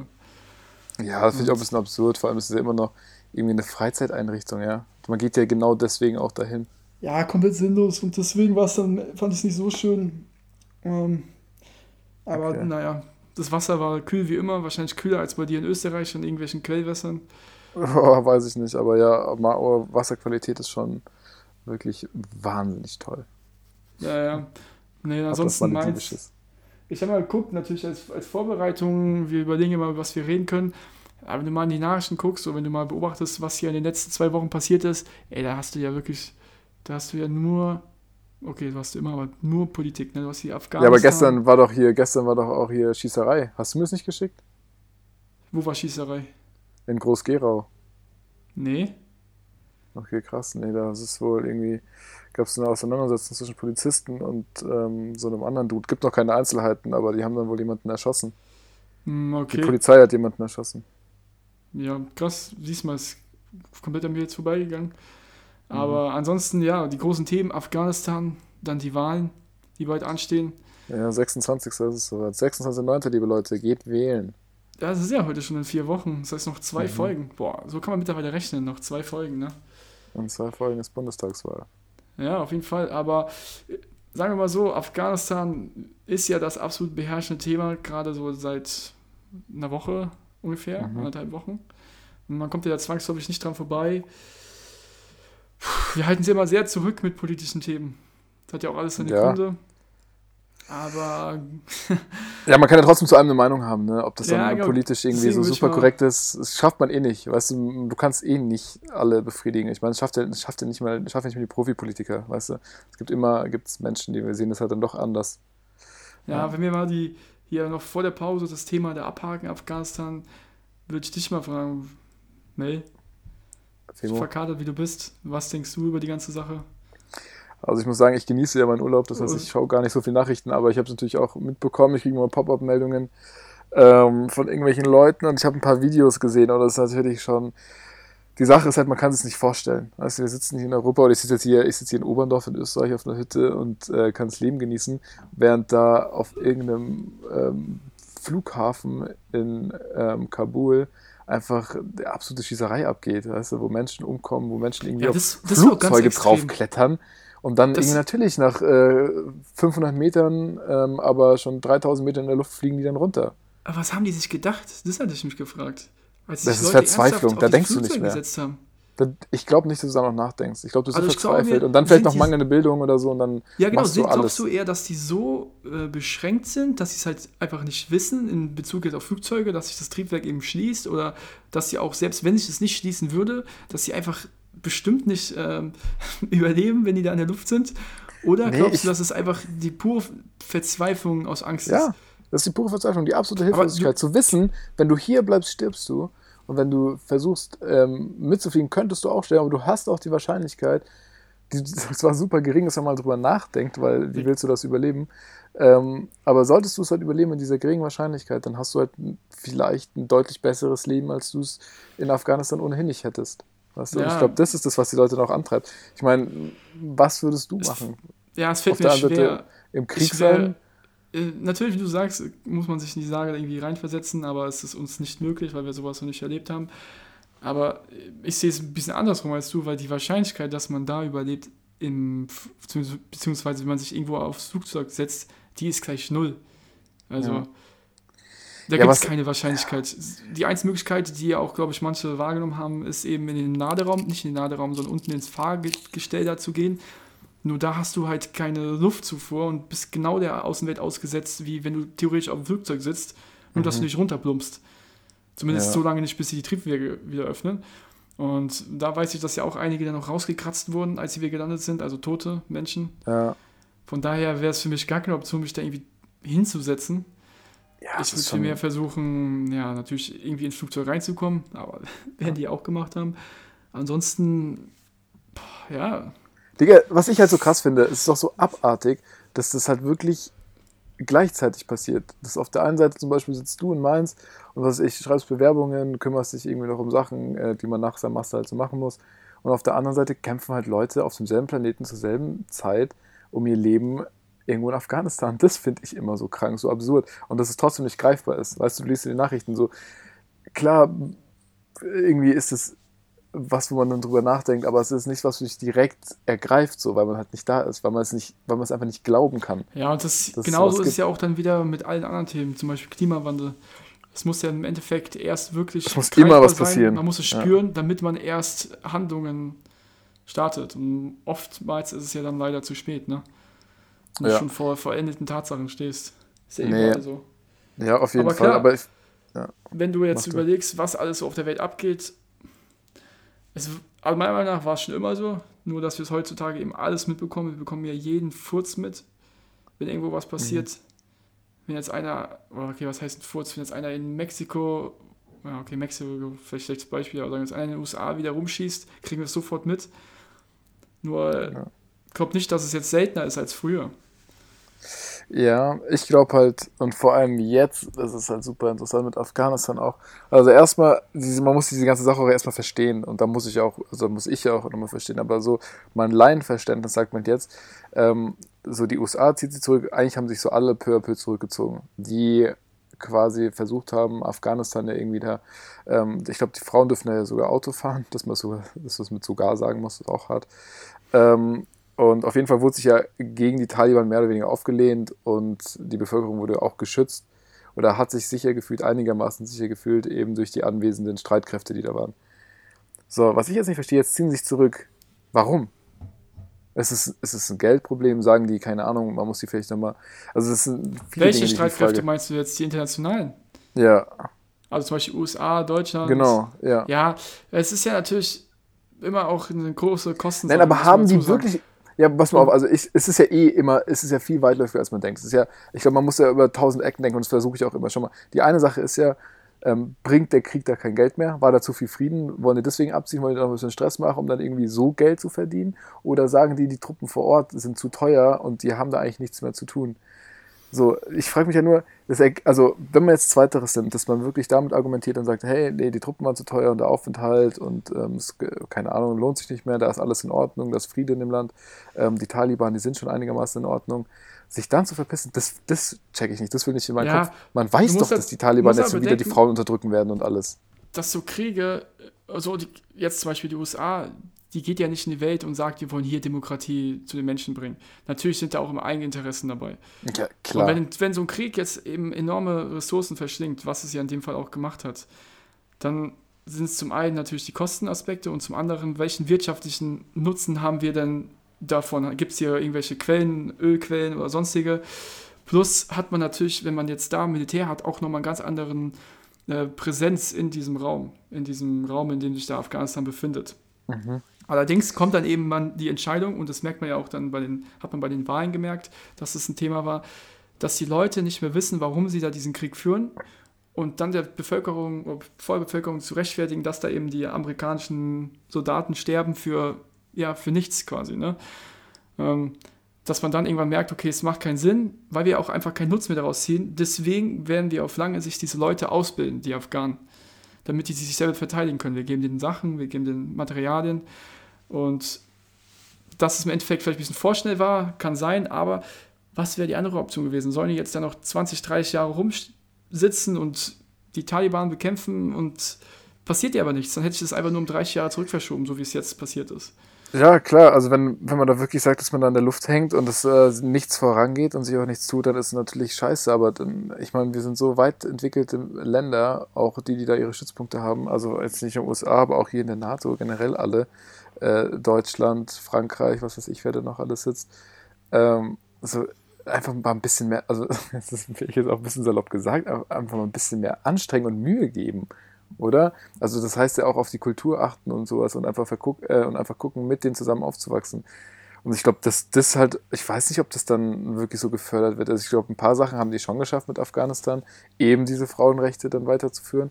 so? Ja, das finde ich auch ein bisschen absurd. Vor allem ist es ja immer noch irgendwie eine Freizeiteinrichtung, ja. Man geht ja genau deswegen auch dahin. Ja, komplett sinnlos und deswegen war es dann, fand ich es nicht so schön. Ähm, aber Okay. naja, das Wasser war kühl wie immer, wahrscheinlich kühler als bei dir in Österreich in irgendwelchen Quellwässern. Oh, weiß ich nicht, aber ja, Wasserqualität ist schon wirklich wahnsinnig toll. Ja, ja. Nee, ansonsten meins. Ich habe mal geguckt, natürlich als, als Vorbereitung, wir überlegen immer, was wir reden können. Aber wenn du mal in die Nachrichten guckst, so wenn du mal beobachtest, was hier in den letzten zwei Wochen passiert ist, ey, da hast du ja wirklich, da hast du ja nur, okay, du hast immer, aber nur Politik, ne? Du hast hier Afghanistan. Ja, aber gestern war doch hier, gestern war doch auch hier Schießerei. Hast du mir das nicht geschickt? Wo war Schießerei? In Groß-Gerau. Nee. Okay, krass. Nee, das ist wohl irgendwie, gab es eine Auseinandersetzung zwischen Polizisten und ähm, so einem anderen Dude. Gibt noch keine Einzelheiten, aber die haben dann wohl jemanden erschossen. Hm, Die okay. Polizei hat jemanden erschossen. Ja, krass, siehst mal, ist komplett an mir jetzt vorbeigegangen. Aber ansonsten, ja, die großen Themen, Afghanistan, dann die Wahlen, die bald anstehen. Ja, 26. ist es soweit. 26.09. liebe Leute, geht wählen. Ja, das ist ja heute schon in vier Wochen. Das heißt noch zwei Mhm. Folgen. Boah, so kann man mittlerweile rechnen, noch zwei Folgen, ne? Und zwei Folgen ist Bundestagswahl. Ja, auf jeden Fall. Aber äh, sagen wir mal so, Afghanistan ist ja das absolut beherrschende Thema, gerade so seit einer Woche, ungefähr, Mhm. anderthalb Wochen. Und man kommt ja da zwangsläufig nicht dran vorbei. Puh, Wir halten sie immer sehr zurück mit politischen Themen. Das hat ja auch alles seine Ja. Gründe. Aber Ja, man kann ja trotzdem zu einem eine Meinung haben, ne? Ob das Ja, dann genau. politisch irgendwie so super korrekt ist, das schafft man eh nicht. Weißt du, du kannst eh nicht alle befriedigen. Ich meine, es schafft ja, es schafft ja nicht mal, schafft ja nicht mal die Profipolitiker, weißt du? Es gibt immer, gibt's Menschen, die wir sehen das halt dann doch anders. ja, Ja. wenn wir mal die hier noch vor der Pause das Thema der Abhaken Afghanistan, würde ich dich mal fragen, Mel, so Femo. verkadert wie du bist, was denkst du über die ganze Sache? Also ich muss sagen, ich genieße ja meinen Urlaub, das heißt, ich schaue gar nicht so viel Nachrichten, aber ich habe es natürlich auch mitbekommen, ich kriege immer Pop-Up-Meldungen ähm, von irgendwelchen Leuten und ich habe ein paar Videos gesehen und das ist natürlich schon, die Sache ist halt, man kann es nicht vorstellen. Du, wir sitzen hier in Europa oder ich sitze jetzt hier, ich sitze hier in Oberndorf in Österreich auf einer Hütte und äh, kann das Leben genießen, während da auf irgendeinem ähm, Flughafen in ähm, Kabul einfach der absolute Schießerei abgeht, weißt du, wo Menschen umkommen, wo Menschen irgendwie Ja, auf das- das war ganz Flugzeuge draufklettern und dann Das- irgendwie natürlich nach äh, 500 Metern, ähm, aber schon 3000 Metern in der Luft fliegen die dann runter. Aber was haben die sich gedacht? Das hatte ich mich gefragt. Als Das ist Leute Verzweiflung, da denkst du nicht mehr. Gesetzt haben. Da- Ich glaube nicht, dass du da noch nachdenkst. Ich glaube, du bist Also verzweifelt wir und dann vielleicht noch mangelnde Bildung oder so und dann Ja, genau. machst Sind, du alles. glaubst du eher, dass die so äh, beschränkt sind, dass sie es halt einfach nicht wissen in Bezug jetzt auf Flugzeuge, dass sich das Triebwerk eben schließt oder dass sie auch, selbst wenn sich es nicht schließen würde, dass sie einfach bestimmt nicht ähm, überleben, wenn die da in der Luft sind? Oder Nee, glaubst du, dass es einfach die pure Verzweiflung aus Angst ist? Ja, das ist die pure Verzweiflung, die absolute Hilflosigkeit. Zu wissen, wenn du hier bleibst, stirbst du. Und wenn du versuchst ähm, mitzufliegen, könntest du auch sterben, aber du hast auch die Wahrscheinlichkeit, die zwar super gering ist, wenn man drüber nachdenkt, weil wie willst du das überleben? Ähm, aber solltest du es halt überleben in dieser geringen Wahrscheinlichkeit, dann hast du halt vielleicht ein deutlich besseres Leben, als du es in Afghanistan ohnehin nicht hättest. Weißt du? Und Ja. ich glaube, das ist das, was die Leute noch antreibt. Ich meine, was würdest du Es- machen? Ja, es fällt Auf mir schwer. Im Krieg sein? Äh, natürlich, wie du sagst, muss man sich in die Sage irgendwie reinversetzen, aber es ist uns nicht möglich, weil wir sowas noch nicht erlebt haben. Aber äh, ich sehe es ein bisschen andersrum als du, weil die Wahrscheinlichkeit, dass man da überlebt, im, beziehungsweise wenn man sich irgendwo aufs Flugzeug setzt, die ist gleich null. Also Ja. da Ja, gibt es keine Wahrscheinlichkeit. Die einzige Möglichkeit, die ja auch, glaube ich, manche wahrgenommen haben, ist eben in den Laderaum, nicht in den Laderaum, sondern unten ins Fahrgestell da zu gehen. Nur da hast du halt keine Luftzufuhr und bist genau der Außenwelt ausgesetzt, wie wenn du theoretisch auf dem Flugzeug sitzt und dass du nicht runterplumpst. Zumindest Ja. so lange nicht, bis sie die Triebwerke wieder öffnen. Und da weiß ich, dass ja auch einige dann noch rausgekratzt wurden, als sie wieder gelandet sind, also tote Menschen. Ja. Von daher wäre es für mich gar keine Option, mich da irgendwie hinzusetzen. Ja, ich würde ist viel schon- mehr versuchen, ja, natürlich irgendwie ins Flugzeug reinzukommen, aber werden die auch gemacht haben. Ansonsten, boah, ja, Digga, was ich halt so krass finde, ist doch so abartig, dass das halt wirklich gleichzeitig passiert. Dass auf der einen Seite zum Beispiel sitzt du in Mainz und was ich, schreibst Bewerbungen, kümmerst dich irgendwie noch um Sachen, äh, die man nach seinem Master halt so machen muss. Und auf der anderen Seite kämpfen halt Leute auf demselben Planeten zur selben Zeit um ihr Leben irgendwo in Afghanistan. Das finde ich immer so krank, so absurd. Und dass es trotzdem nicht greifbar ist. Weißt du, du liest in den Nachrichten so, klar, irgendwie ist es was, wo man dann drüber nachdenkt, aber es ist nicht, was dich direkt ergreift, so, weil man halt nicht da ist, weil man es nicht, weil man es einfach nicht glauben kann. Ja, und das, genauso ist es ja auch dann wieder mit allen anderen Themen, zum Beispiel Klimawandel. Es muss ja im Endeffekt erst wirklich. Es muss immer was sein. passieren. Man muss es Ja. spüren, damit man erst Handlungen startet. Und oftmals ist es ja dann leider zu spät, ne? Wenn du Ja. schon vor verendeten Tatsachen stehst. Ist ja Nee. überall so. Ja, auf jeden Aber Fall. klar. Aber ich, Wenn du jetzt Macht überlegst, was alles so auf der Welt abgeht, es, also meiner Meinung nach war es schon immer so, nur dass wir es heutzutage eben alles mitbekommen. Wir bekommen ja jeden Furz mit, wenn irgendwo was passiert. Mhm. Wenn jetzt einer, oder okay, was heißt ein Furz, wenn jetzt einer in Mexiko, ja, okay, Mexiko, vielleicht schlechtes Beispiel, aber wir jetzt einer in den USA wieder rumschießt, kriegen wir es sofort mit. Nur, Ja. ich glaube nicht, dass es jetzt seltener ist als früher. Ja, ich glaube halt, und vor allem jetzt, das ist halt super interessant mit Afghanistan auch. Also erstmal, man muss diese ganze Sache auch erstmal verstehen und da muss ich auch, also muss ich auch nochmal verstehen, aber so mein Laienverständnis sagt man jetzt, ähm, so die USA zieht sich zurück, eigentlich haben sich so alle peu à peu zurückgezogen, die quasi versucht haben, Afghanistan ja irgendwie da, ähm, ich glaube, die Frauen dürfen ja sogar Auto fahren, dass man sogar, dass es mit sogar sagen muss, ist auch hart. Ähm, und auf jeden Fall wurde sich ja gegen die Taliban mehr oder weniger aufgelehnt und die Bevölkerung wurde auch geschützt. oder hat sich sicher gefühlt, einigermaßen sicher gefühlt, eben durch die anwesenden Streitkräfte, die da waren. So, was ich jetzt nicht verstehe, jetzt ziehen sie sich zurück. Warum? Es ist, es ist ein Geldproblem, sagen die, keine Ahnung, man muss die vielleicht nochmal. Also, es sind viele Welche Dinge, Streitkräfte meinst du jetzt? Die internationalen? Ja, Also zum Beispiel USA, Deutschland. genau, ja. Ja, es ist ja natürlich immer auch eine große Kosten. Nein, aber haben die wirklich. Ja, pass mal auf, also ich, es ist ja eh immer, es ist ja viel weitläufiger, als man denkt. Es ist ja, ich glaube, man muss ja über tausend Ecken denken und das versuche ich auch immer schon mal. Die eine Sache ist ja, ähm, bringt der Krieg da kein Geld mehr? War da zu viel Frieden? Wollen die deswegen abziehen? Wollen die noch ein bisschen Stress machen, um dann irgendwie so Geld zu verdienen? Oder sagen die, die Truppen vor Ort sind zu teuer und die haben da eigentlich nichts mehr zu tun? So, ich frage mich ja nur, erg- also wenn man jetzt Zweiteres nimmt, dass man wirklich damit argumentiert und sagt, hey, nee, die Truppen waren zu teuer und der Aufenthalt und ähm, es, keine Ahnung, lohnt sich nicht mehr, da ist alles in Ordnung, da ist Friede in dem Land, ähm, die Taliban, die sind schon einigermaßen in Ordnung. Sich dann zu verpissen, das, das check ich nicht, das will nicht in meinen Ja, Kopf. Man weiß doch, musst dass halt- die Taliban jetzt aber wieder die Frauen unterdrücken werden und alles. dass so Kriege, also die, jetzt zum Beispiel die USA, die geht ja nicht in die Welt und sagt, wir wollen hier Demokratie zu den Menschen bringen. Natürlich sind da auch immer Eigeninteressen dabei. Ja, Und klar. wenn, wenn so ein Krieg jetzt eben enorme Ressourcen verschlingt, was es ja in dem Fall auch gemacht hat, dann sind es zum einen natürlich die Kostenaspekte und zum anderen, welchen wirtschaftlichen Nutzen haben wir denn davon? Gibt es hier irgendwelche Quellen, Ölquellen oder sonstige? Plus hat man natürlich, wenn man jetzt da Militär hat, auch nochmal einen ganz anderen äh, Präsenz in diesem Raum, in diesem Raum, in dem sich da Afghanistan befindet. Mhm. Allerdings kommt dann eben man die Entscheidung, und das merkt man ja auch dann bei den, hat man bei den Wahlen gemerkt, dass es ein Thema war, dass die Leute nicht mehr wissen, warum sie da diesen Krieg führen und dann der Bevölkerung, Vollbevölkerung zu rechtfertigen, dass da eben die amerikanischen Soldaten sterben für, ja, für nichts quasi, ne? Ähm, dass man dann irgendwann merkt, okay, es macht keinen Sinn, weil wir auch einfach keinen Nutzen mehr daraus ziehen. Deswegen werden wir auf lange Sicht diese Leute ausbilden, die Afghanen, damit die sich selber verteidigen können. Wir geben denen Sachen, wir geben denen Materialien und dass es im Endeffekt vielleicht ein bisschen vorschnell war, kann sein, aber was wäre die andere Option gewesen? Sollen die jetzt dann noch 20, 30 Jahre rumsitzen und die Taliban bekämpfen und passiert ja aber nichts? Dann hätte ich das einfach nur um 30 Jahre zurückverschoben, so wie es jetzt passiert ist. Ja, klar, also wenn, wenn man da wirklich sagt, dass man da in der Luft hängt und es äh, nichts vorangeht und sich auch nichts tut, dann ist es natürlich scheiße. Aber dann, ich meine, wir sind so weit entwickelte Länder, auch die, die da ihre Stützpunkte haben, also jetzt nicht in den USA, aber auch hier in der NATO, generell alle, äh, Deutschland, Frankreich, was weiß ich, wer da noch alles sitzt. Ähm, so einfach mal ein bisschen mehr, also das ist jetzt auch ein bisschen salopp gesagt, einfach mal ein bisschen mehr Anstrengung und Mühe geben oder? Also das heißt ja auch auf die Kultur achten und sowas und einfach, verguck, äh, und einfach gucken, mit denen zusammen aufzuwachsen. Und ich glaube, dass das halt, ich weiß nicht, ob das dann wirklich so gefördert wird. Also ich glaube, ein paar Sachen haben die schon geschafft mit Afghanistan, eben diese Frauenrechte dann weiterzuführen.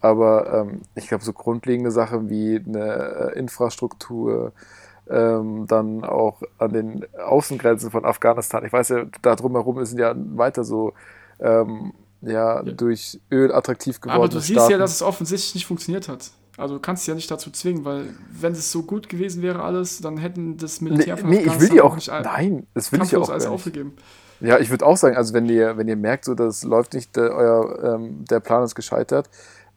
Aber ähm, ich glaube, so grundlegende Sachen wie eine äh, Infrastruktur, ähm, dann auch an den Außengrenzen von Afghanistan. Ich weiß ja, da drumherum sind ja weiter so ähm, ja, Ja. durch Öl attraktiv geworden. Aber du siehst ja, dass es offensichtlich nicht funktioniert hat. Also du kannst ja nicht dazu zwingen, weil wenn es so gut gewesen wäre alles, dann hätten das Nee, Militär von nee, ich will die auch. nicht Nein, das will ich auch alles nicht. aufgegeben. Ja, ich würde auch sagen, also wenn ihr, wenn ihr merkt, so das läuft nicht, der, euer, ähm, der Plan ist gescheitert,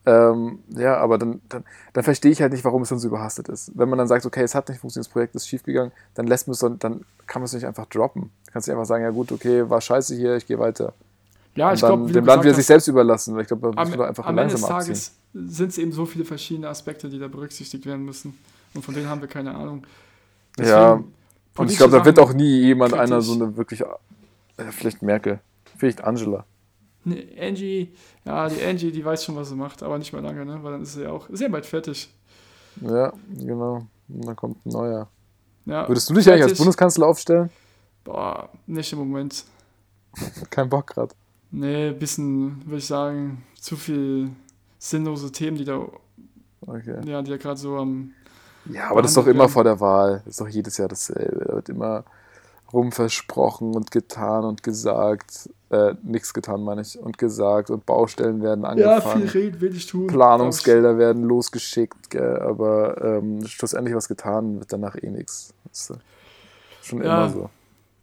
ähm, ja, aber dann, dann, dann verstehe ich halt nicht, warum es dann so überhastet ist. Wenn man dann sagt, okay, es hat nicht funktioniert, das Projekt ist schiefgegangen, dann lässt man es dann, dann kann man es nicht einfach droppen. Du kannst nicht einfach sagen, ja gut, okay, war scheiße hier, ich gehe weiter. Ja, Und ich dann glaube, dem Land wieder sich selbst überlassen. Ich glaube, da am, müssen wir einfach am Ende des langsam abziehen. Tages sind es eben so viele verschiedene Aspekte, die da berücksichtigt werden müssen. Und von denen haben wir keine Ahnung. Ja, Und ich glaube, da wird auch nie jemand einer kritisch. so eine wirklich, äh, vielleicht Merkel, vielleicht Angela. Ne, Angie, ja, die Angie, die weiß schon, was sie macht, aber nicht mehr lange, ne? Weil dann ist sie ja auch sehr bald fertig. Ja, genau. Und dann kommt ein neuer. Ja, Würdest du dich eigentlich als. Bundeskanzler aufstellen? Boah, nicht im Moment. Kein Bock gerade. Nee, bisschen, würde ich sagen, zu viel sinnlose Themen, die da, Okay. ja, die da gerade so am. Ja, aber das ist doch immer werden. vor der Wahl. Das ist doch jedes Jahr dasselbe. Da wird immer rumversprochen und getan und gesagt. Äh, nichts getan, meine ich. Und gesagt. Und Baustellen werden angefangen. reden, will ich tun. Planungsgelder werden losgeschickt. Gell? Aber ähm, schlussendlich was getan wird danach eh nichts. Schon Ja. immer so.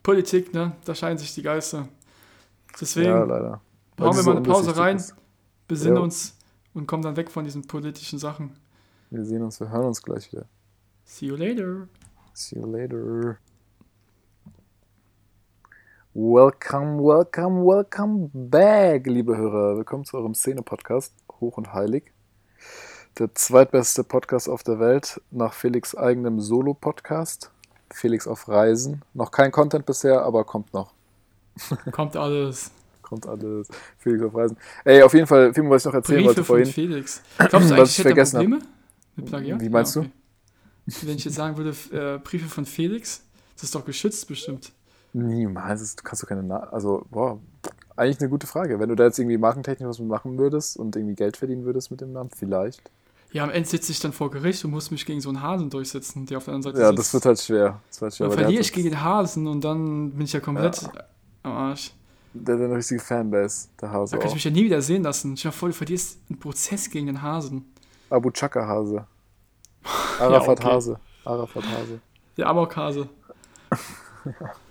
Politik, ne? Da scheinen sich die Geister. Deswegen Ja, leider. Hauen wir mal eine Pause rein, ist. besinnen Ja. uns und kommen dann weg von diesen politischen Sachen. Wir sehen uns, wir hören uns gleich wieder. See you later. See you later. Welcome, welcome, welcome back, liebe Hörer. Willkommen zu eurem Szene-Podcast, Hoch und Heilig. Der zweitbeste Podcast auf der Welt, nach Felix eigenem Solo-Podcast. Felix auf Reisen. Noch kein Content bisher, aber kommt noch. Kommt alles. Kommt alles. Felix auf Reisen. Ey, auf jeden Fall, viel, was ich noch erzählen Briefe wollte von vorhin. Felix. Glaubst du Was eigentlich, ich ich vergessen. Probleme mit Plagiat? Wie meinst du? Wenn ich jetzt sagen würde, äh, Briefe von Felix, das ist doch geschützt bestimmt. Niemals, das kannst du keine. Na also, boah, eigentlich eine gute Frage. Wenn du da jetzt irgendwie markentechnisch was machen würdest und irgendwie Geld verdienen würdest mit dem Namen, vielleicht. Ja, am Ende sitze ich dann vor Gericht und muss mich gegen so einen Hasen durchsetzen, der auf der anderen Seite Ja, sitzt. das wird halt schwer. Das wird schwer Dann verliere ich gegen den Hasen und dann bin ich ja komplett am Arsch. Der hat eine richtige Fanbase, der Hase Da kann ich auch. mich ja nie wieder sehen lassen. Stell dir vor, du verlierst einen Prozess gegen den Hasen. Abu Chaka Hase. Arafat okay. Hase. Arafat Hase. Der Amok-Hase.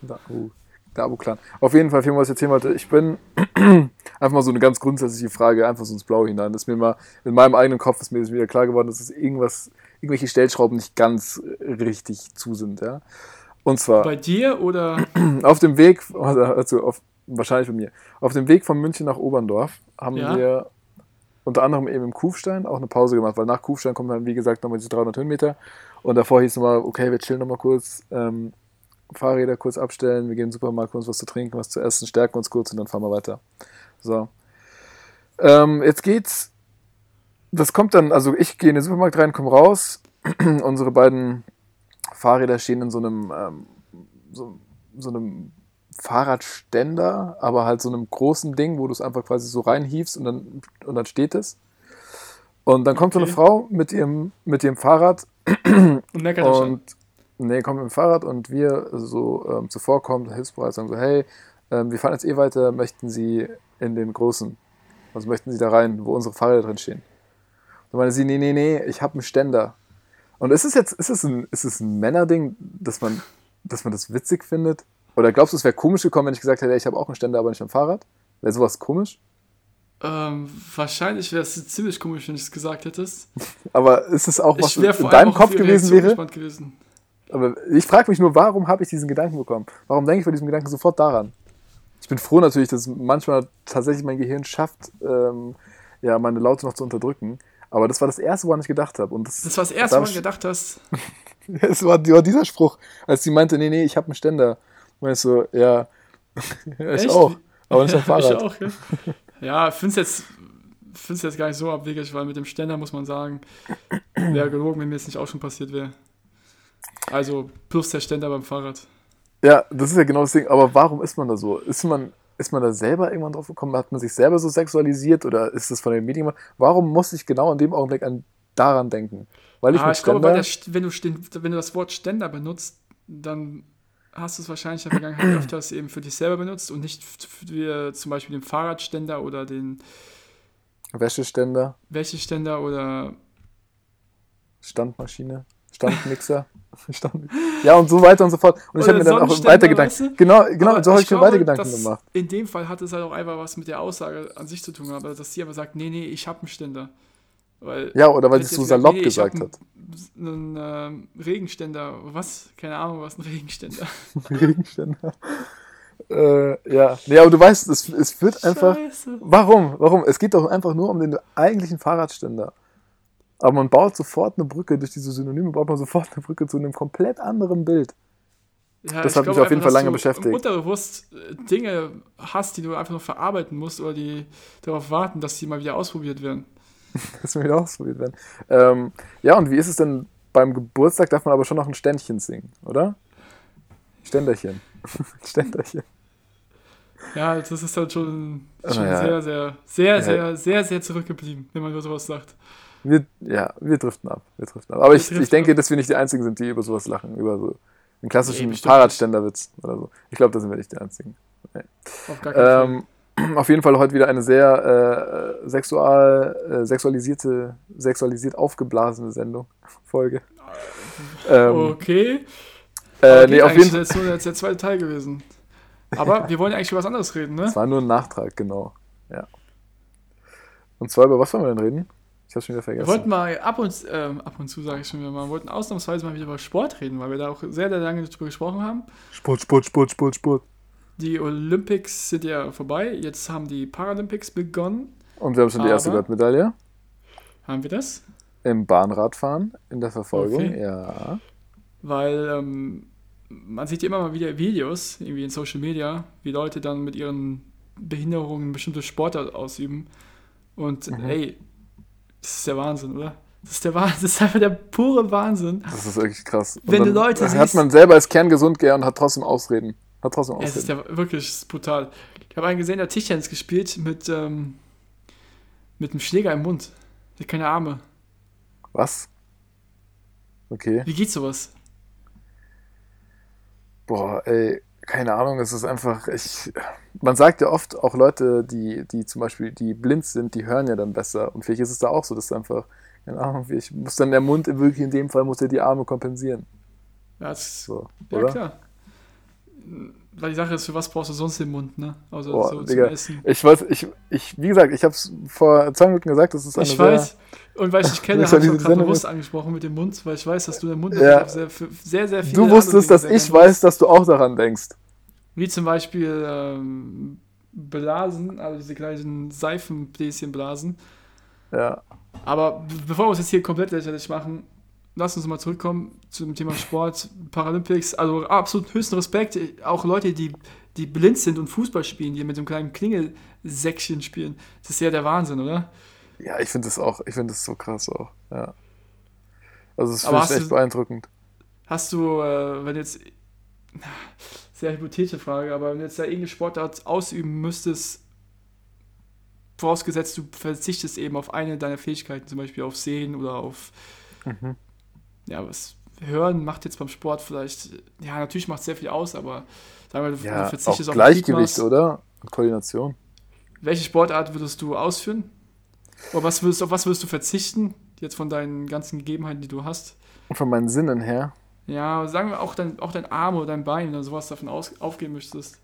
Der Abu, der Abu-Clan. Auf jeden Fall, viel was ich erzählen wollte. Ich bin einfach mal so eine ganz grundsätzliche Frage, einfach so ins Blaue hinein. Das ist mir mal in meinem eigenen Kopf ist mir jetzt wieder klar geworden, dass es irgendwas, irgendwelche Stellschrauben nicht ganz richtig zu sind, ja. Und zwar. Bei dir oder auf dem Weg, also auf, wahrscheinlich bei mir, auf dem Weg von München nach Oberndorf haben Ja. wir unter anderem eben im Kufstein auch eine Pause gemacht, weil nach Kufstein kommen dann, wie gesagt, nochmal diese 300 Höhenmeter und davor hieß es nochmal, okay, wir chillen nochmal kurz, ähm, Fahrräder kurz abstellen, wir gehen in den Supermarkt, uns was zu trinken, was zu essen, stärken uns kurz und dann fahren wir weiter. So. Ähm, jetzt geht's, das kommt dann, also ich gehe in den Supermarkt rein, komme raus, unsere beiden Fahrräder stehen in so einem, ähm, so, so einem Fahrradständer, aber halt so einem großen Ding, wo du es einfach quasi so reinhiefst und dann, und dann steht es. Und dann kommt so eine Okay. Frau mit ihrem, mit ihrem Fahrrad und und nee, kommt mit dem Fahrrad und wir so ähm, zuvorkommen, hilfsbereit, sagen so, hey, ähm, wir fahren jetzt eh weiter, möchten Sie in den großen, also möchten Sie da rein, wo unsere Fahrräder drin stehen? Dann meinte sie, nee, nee, nee, ich habe einen Ständer. Und ist es jetzt, ist es ein, ist es ein Männerding, dass man, dass man das witzig findet? Oder glaubst du, es wäre komisch gekommen, wenn ich gesagt hätte, ich habe auch einen Ständer, aber nicht am Fahrrad? Wäre sowas komisch? Ähm, wahrscheinlich wäre es ziemlich komisch, wenn du es gesagt hättest. Aber ist es auch, was in deinem Kopf gewesen wäre? gespannt gewesen. Aber ich frage mich nur, warum habe ich diesen Gedanken bekommen? Warum denke ich bei diesem Gedanken sofort daran? Ich bin froh natürlich, dass manchmal tatsächlich mein Gehirn schafft, ähm, ja, meine Laute noch zu unterdrücken. Aber das war das erste, woran ich gedacht habe. Und das, Das war das erste, woran du gedacht hast. Es war, war dieser Spruch, als sie meinte, nee, nee, ich habe einen Ständer. Meinst du, ja, ja ich auch, aber nicht am Ich Fahrrad. auch, ja. Ja, finde es jetzt, find's jetzt gar nicht so abwegig, weil mit dem Ständer muss man sagen, wäre gelogen, wenn mir jetzt nicht auch schon passiert wäre. Also plus der Ständer beim Fahrrad. Ja, das ist ja genau das Ding. Aber warum ist man da so? Ist man, ist man da selber irgendwann drauf gekommen? Hat man sich selber so sexualisiert oder ist das von den Medien? gemacht? Warum muss ich genau in dem Augenblick an daran denken? Weil ich Ah, mit ich Ständer, der, wenn, du wenn du das Wort Ständer benutzt, dann hast du es wahrscheinlich in der Vergangenheit öfters eben für dich selber benutzt und nicht für zum Beispiel den Fahrradständer oder den Wäscheständer, Wäscheständer oder Standmaschine, Standmixer, Stand, ja und so weiter und so fort. Und ich habe mir dann auch Sonnenständer, weiter Gedanken. weißt du? Genau, genau, Aber so habe ich, mir weiter Gedanken gemacht. In dem Fall hat es halt auch einfach was mit der Aussage an sich zu tun, aber dass sie aber sagt, nee, nee, ich habe einen Ständer. Weil Ja, oder weil sie es so salopp nee, gesagt hat. Einen, einen ähm, Regenständer, was? Keine Ahnung, was ein Regenständer. Regenständer. Äh, ja. Nee, aber du weißt, es, es wird einfach. Scheiße. Warum? Warum? Es geht doch einfach nur um den eigentlichen Fahrradständer. Aber man baut sofort eine Brücke, durch diese Synonyme baut man sofort eine Brücke zu einem komplett anderen Bild. Ja, Das hat mich auf jeden Fall lange dass du beschäftigt. Unterbewusst äh, Dinge hast, die du einfach nur verarbeiten musst oder die darauf warten, dass die mal wieder ausprobiert werden. Das mir wieder ausprobiert werden. Ähm, ja, und wie ist es denn beim Geburtstag? Darf man aber schon noch ein Ständchen singen, oder? Ständerchen. Ständerchen. Ja, das ist halt schon, schon ja. sehr, sehr, sehr, Ja. sehr, sehr, sehr zurückgeblieben, wenn man über sowas sagt. Wir, ja, wir driften ab. Wir driften ab. Aber ich, ich denke, ab. dass wir nicht die Einzigen sind, die über sowas lachen. Über so einen klassischen Nee, Fahrradständerwitz oder so. Ich glaube, da sind wir nicht die Einzigen. Auf gar keinen Fall. Ähm, auf jeden Fall heute wieder eine sehr äh, sexual, äh, sexualisierte, sexualisiert aufgeblasene Sendung, Folge. Ähm, Okay. äh, nee, auf jeden Fall. Das ist jetzt der zweite Teil gewesen. Aber wir wollen ja eigentlich über was anderes reden, ne? Das war nur ein Nachtrag, genau. Ja. Und zwar über was wollen wir denn reden? Ich habe schon wieder Wir vergessen. wollten mal ab und, ähm, ab und zu, sage ich schon wieder mal, wir wollten ausnahmsweise mal wieder über Sport reden, weil wir da auch sehr, sehr lange drüber gesprochen haben. Sport, Sport, Sport, Sport, Sport. die Olympics sind ja vorbei. Jetzt haben die Paralympics begonnen. Und wir haben schon die erste Goldmedaille Haben wir das? im Bahnradfahren in der Verfolgung. Okay. Ja. Weil ähm, man sieht ja immer mal wieder Videos, irgendwie in Social Media, wie Leute dann mit ihren Behinderungen bestimmte Sportart ausüben. Und Mhm. ey, das ist der Wahnsinn, oder? Das ist der Wahnsinn, das ist einfach der pure Wahnsinn. Das ist wirklich krass. Und Wenn du Leute hat siehst- man selber als kerngesund gern und hat trotzdem Ausreden. Hat trotzdem Es ist Ausreden. ja wirklich es ist brutal. Ich habe einen gesehen, der hat Tischtennis gespielt mit, ähm, mit einem Schläger im Mund. Der hat keine Arme. Was? Okay. Wie geht sowas? Boah, ey, keine Ahnung, es ist einfach, ich, man sagt ja oft, auch Leute, die, die zum Beispiel, die blind sind, die hören ja dann besser. Und vielleicht ist es da auch so, dass einfach, keine Ahnung, ich muss dann der Mund, wirklich in dem Fall muss er die Arme kompensieren. Das, So, ja oder? klar. Weil die Sache ist, für was brauchst du sonst den Mund, ne? Also Boah, so Digga, zum Essen. Ich weiß, ich, ich, wie gesagt, ich habe es vor zwei Minuten gesagt, das ist eine Ich weiß, und weil ich dich kenne, habe ich auch gerade bewusst angesprochen mit dem Mund, weil ich weiß, dass du den Mund Ja. sehr, sehr, sehr viele du wusstest, dass ich weiß, dass du auch daran denkst. Wie zum Beispiel ähm, Blasen, also diese kleinen Seifenbläschen blasen. Ja, Aber be- bevor wir uns jetzt hier komplett lächerlich machen, lass uns mal zurückkommen zum Thema Sport, Paralympics. Also absolut höchsten Respekt. Auch Leute, die, die blind sind und Fußball spielen, die mit so einem kleinen Klingelsäckchen spielen. Das ist ja der Wahnsinn, oder? ja, ich finde das auch, ich finde das so krass auch, ja. Also, es hast echt du- beeindruckend. Hast du, äh, wenn jetzt, sehr hypothetische Frage, aber wenn du jetzt da irgendeine Sportart ausüben müsstest, vorausgesetzt, du verzichtest eben auf eine deiner Fähigkeiten, zum Beispiel auf Sehen oder auf, Mhm. Ja, was Hören macht jetzt beim Sport vielleicht, ja, natürlich macht es sehr viel aus, aber sagen wir, du, Ja, du auch verzichtest auf Gleichgewicht, oder? Und Koordination. Welche Sportart würdest du ausführen? Oder was würdest, auf was würdest du verzichten, jetzt von deinen ganzen Gegebenheiten, die du hast? Und von meinen Sinnen her, Ja, sagen wir auch dein, auch dein Arm oder dein Bein oder sowas davon aus, aufgeben möchtest.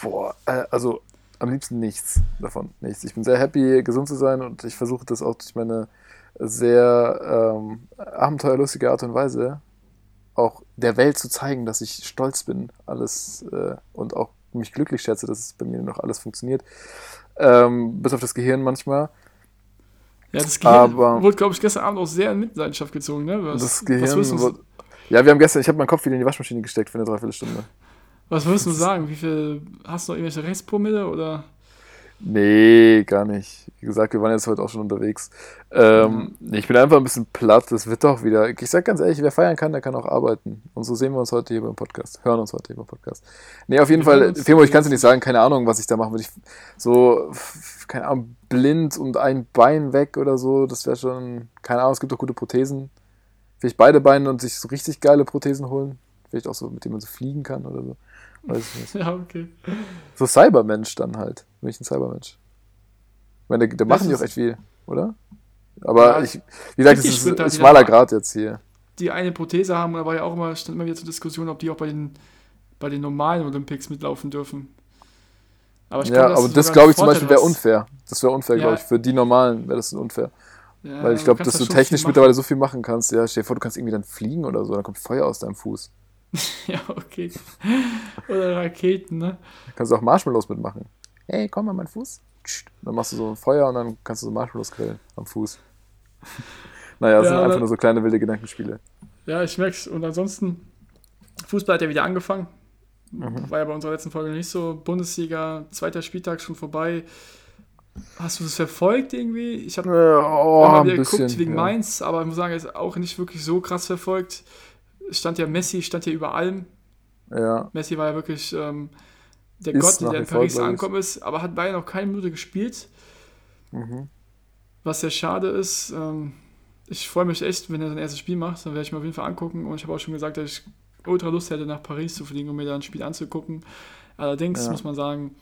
boah, äh, also am liebsten nichts davon. Nichts. Ich bin sehr happy, gesund zu sein und ich versuche das auch durch meine sehr ähm, abenteuerlustige Art und Weise auch der Welt zu zeigen, dass ich stolz bin, alles äh, und auch mich glücklich schätze, dass es bei mir noch alles funktioniert. Ähm, bis auf das Gehirn manchmal. Ja, das Gehirn Aber- wurde, glaube ich, gestern Abend auch sehr in Mitleidenschaft gezogen, ne? Was, das Gehirn wurde, Ja, wir haben gestern, ich habe meinen Kopf wieder in die Waschmaschine gesteckt für eine Dreiviertelstunde. was würdest du sagen? Wie viel, hast du noch irgendwelche Restpromille oder? Nee, gar nicht. Wie gesagt, wir waren jetzt heute auch schon unterwegs. Ähm, nee, ich bin einfach ein bisschen platt. Das wird doch wieder. Ich sag ganz ehrlich, wer feiern kann, der kann auch arbeiten. Und so sehen wir uns heute hier beim Podcast. Hören uns heute hier beim Podcast. Nee, auf jeden Wir Fall, Femo, ich kann es dir nicht sagen. Keine Ahnung, was ich da machen würde. Ich, so, keine Ahnung, blind und ein Bein weg oder so. Das wäre schon. Keine Ahnung, es gibt doch gute Prothesen. Vielleicht beide Beine und sich so richtig geile Prothesen holen. Vielleicht auch so, mit denen man so fliegen kann oder so. Weiß ich nicht. Ja, okay. So Cybermensch dann halt. Bin ich ein Cybermensch. Ich meine, da, machen die auch echt viel, oder? Aber Ja, ich, wie gesagt, es richtig ist ein schmaler Grad jetzt hier. Die eine Prothese haben, da war ja auch immer, stand immer wieder zur Diskussion, ob die auch bei den, bei den normalen Olympics mitlaufen dürfen. Aber ich Ja, glaube, dass aber das glaube ich zum Beispiel wäre unfair. Das wäre unfair, Ja. glaube ich. Für die Normalen wäre das unfair. Ja, Weil ich glaube, dass da du technisch mittlerweile so viel machen kannst. Ja, stell dir vor, du kannst irgendwie dann fliegen oder so, dann kommt Feuer aus deinem Fuß. Ja, okay. Oder Raketen, ne? Kannst du auch Marshmallows mitmachen. Hey, komm an meinen Fuß. Dann machst du so ein Feuer und dann kannst du so Marshmallows grillen am Fuß. Naja, das Ja, sind einfach nur so kleine wilde Gedankenspiele. Ja, ich merk's. Und ansonsten, Fußball hat ja wieder angefangen. Mhm. War ja bei unserer letzten Folge nicht so. Bundesliga, zweiter Spieltag schon vorbei. Hast du das verfolgt irgendwie? Ich habe Äh, oh, ein wieder geguckt wegen ja. Mainz, aber ich muss sagen, ist auch nicht wirklich so krass verfolgt. Stand ja Messi, stand ja über allem. Ja, Messi war ja wirklich ähm, der Ist Gott, der in Paris angekommen ist, aber hat beinahe noch keine Minute gespielt. mhm. Was sehr schade ist. Ähm, ich freue mich echt, wenn er sein erstes Spiel macht. Dann werde ich mir auf jeden Fall angucken. Und ich habe auch schon gesagt, dass ich ultra Lust hätte, nach Paris zu fliegen, um mir da ein Spiel anzugucken. Allerdings Ja. muss man sagen,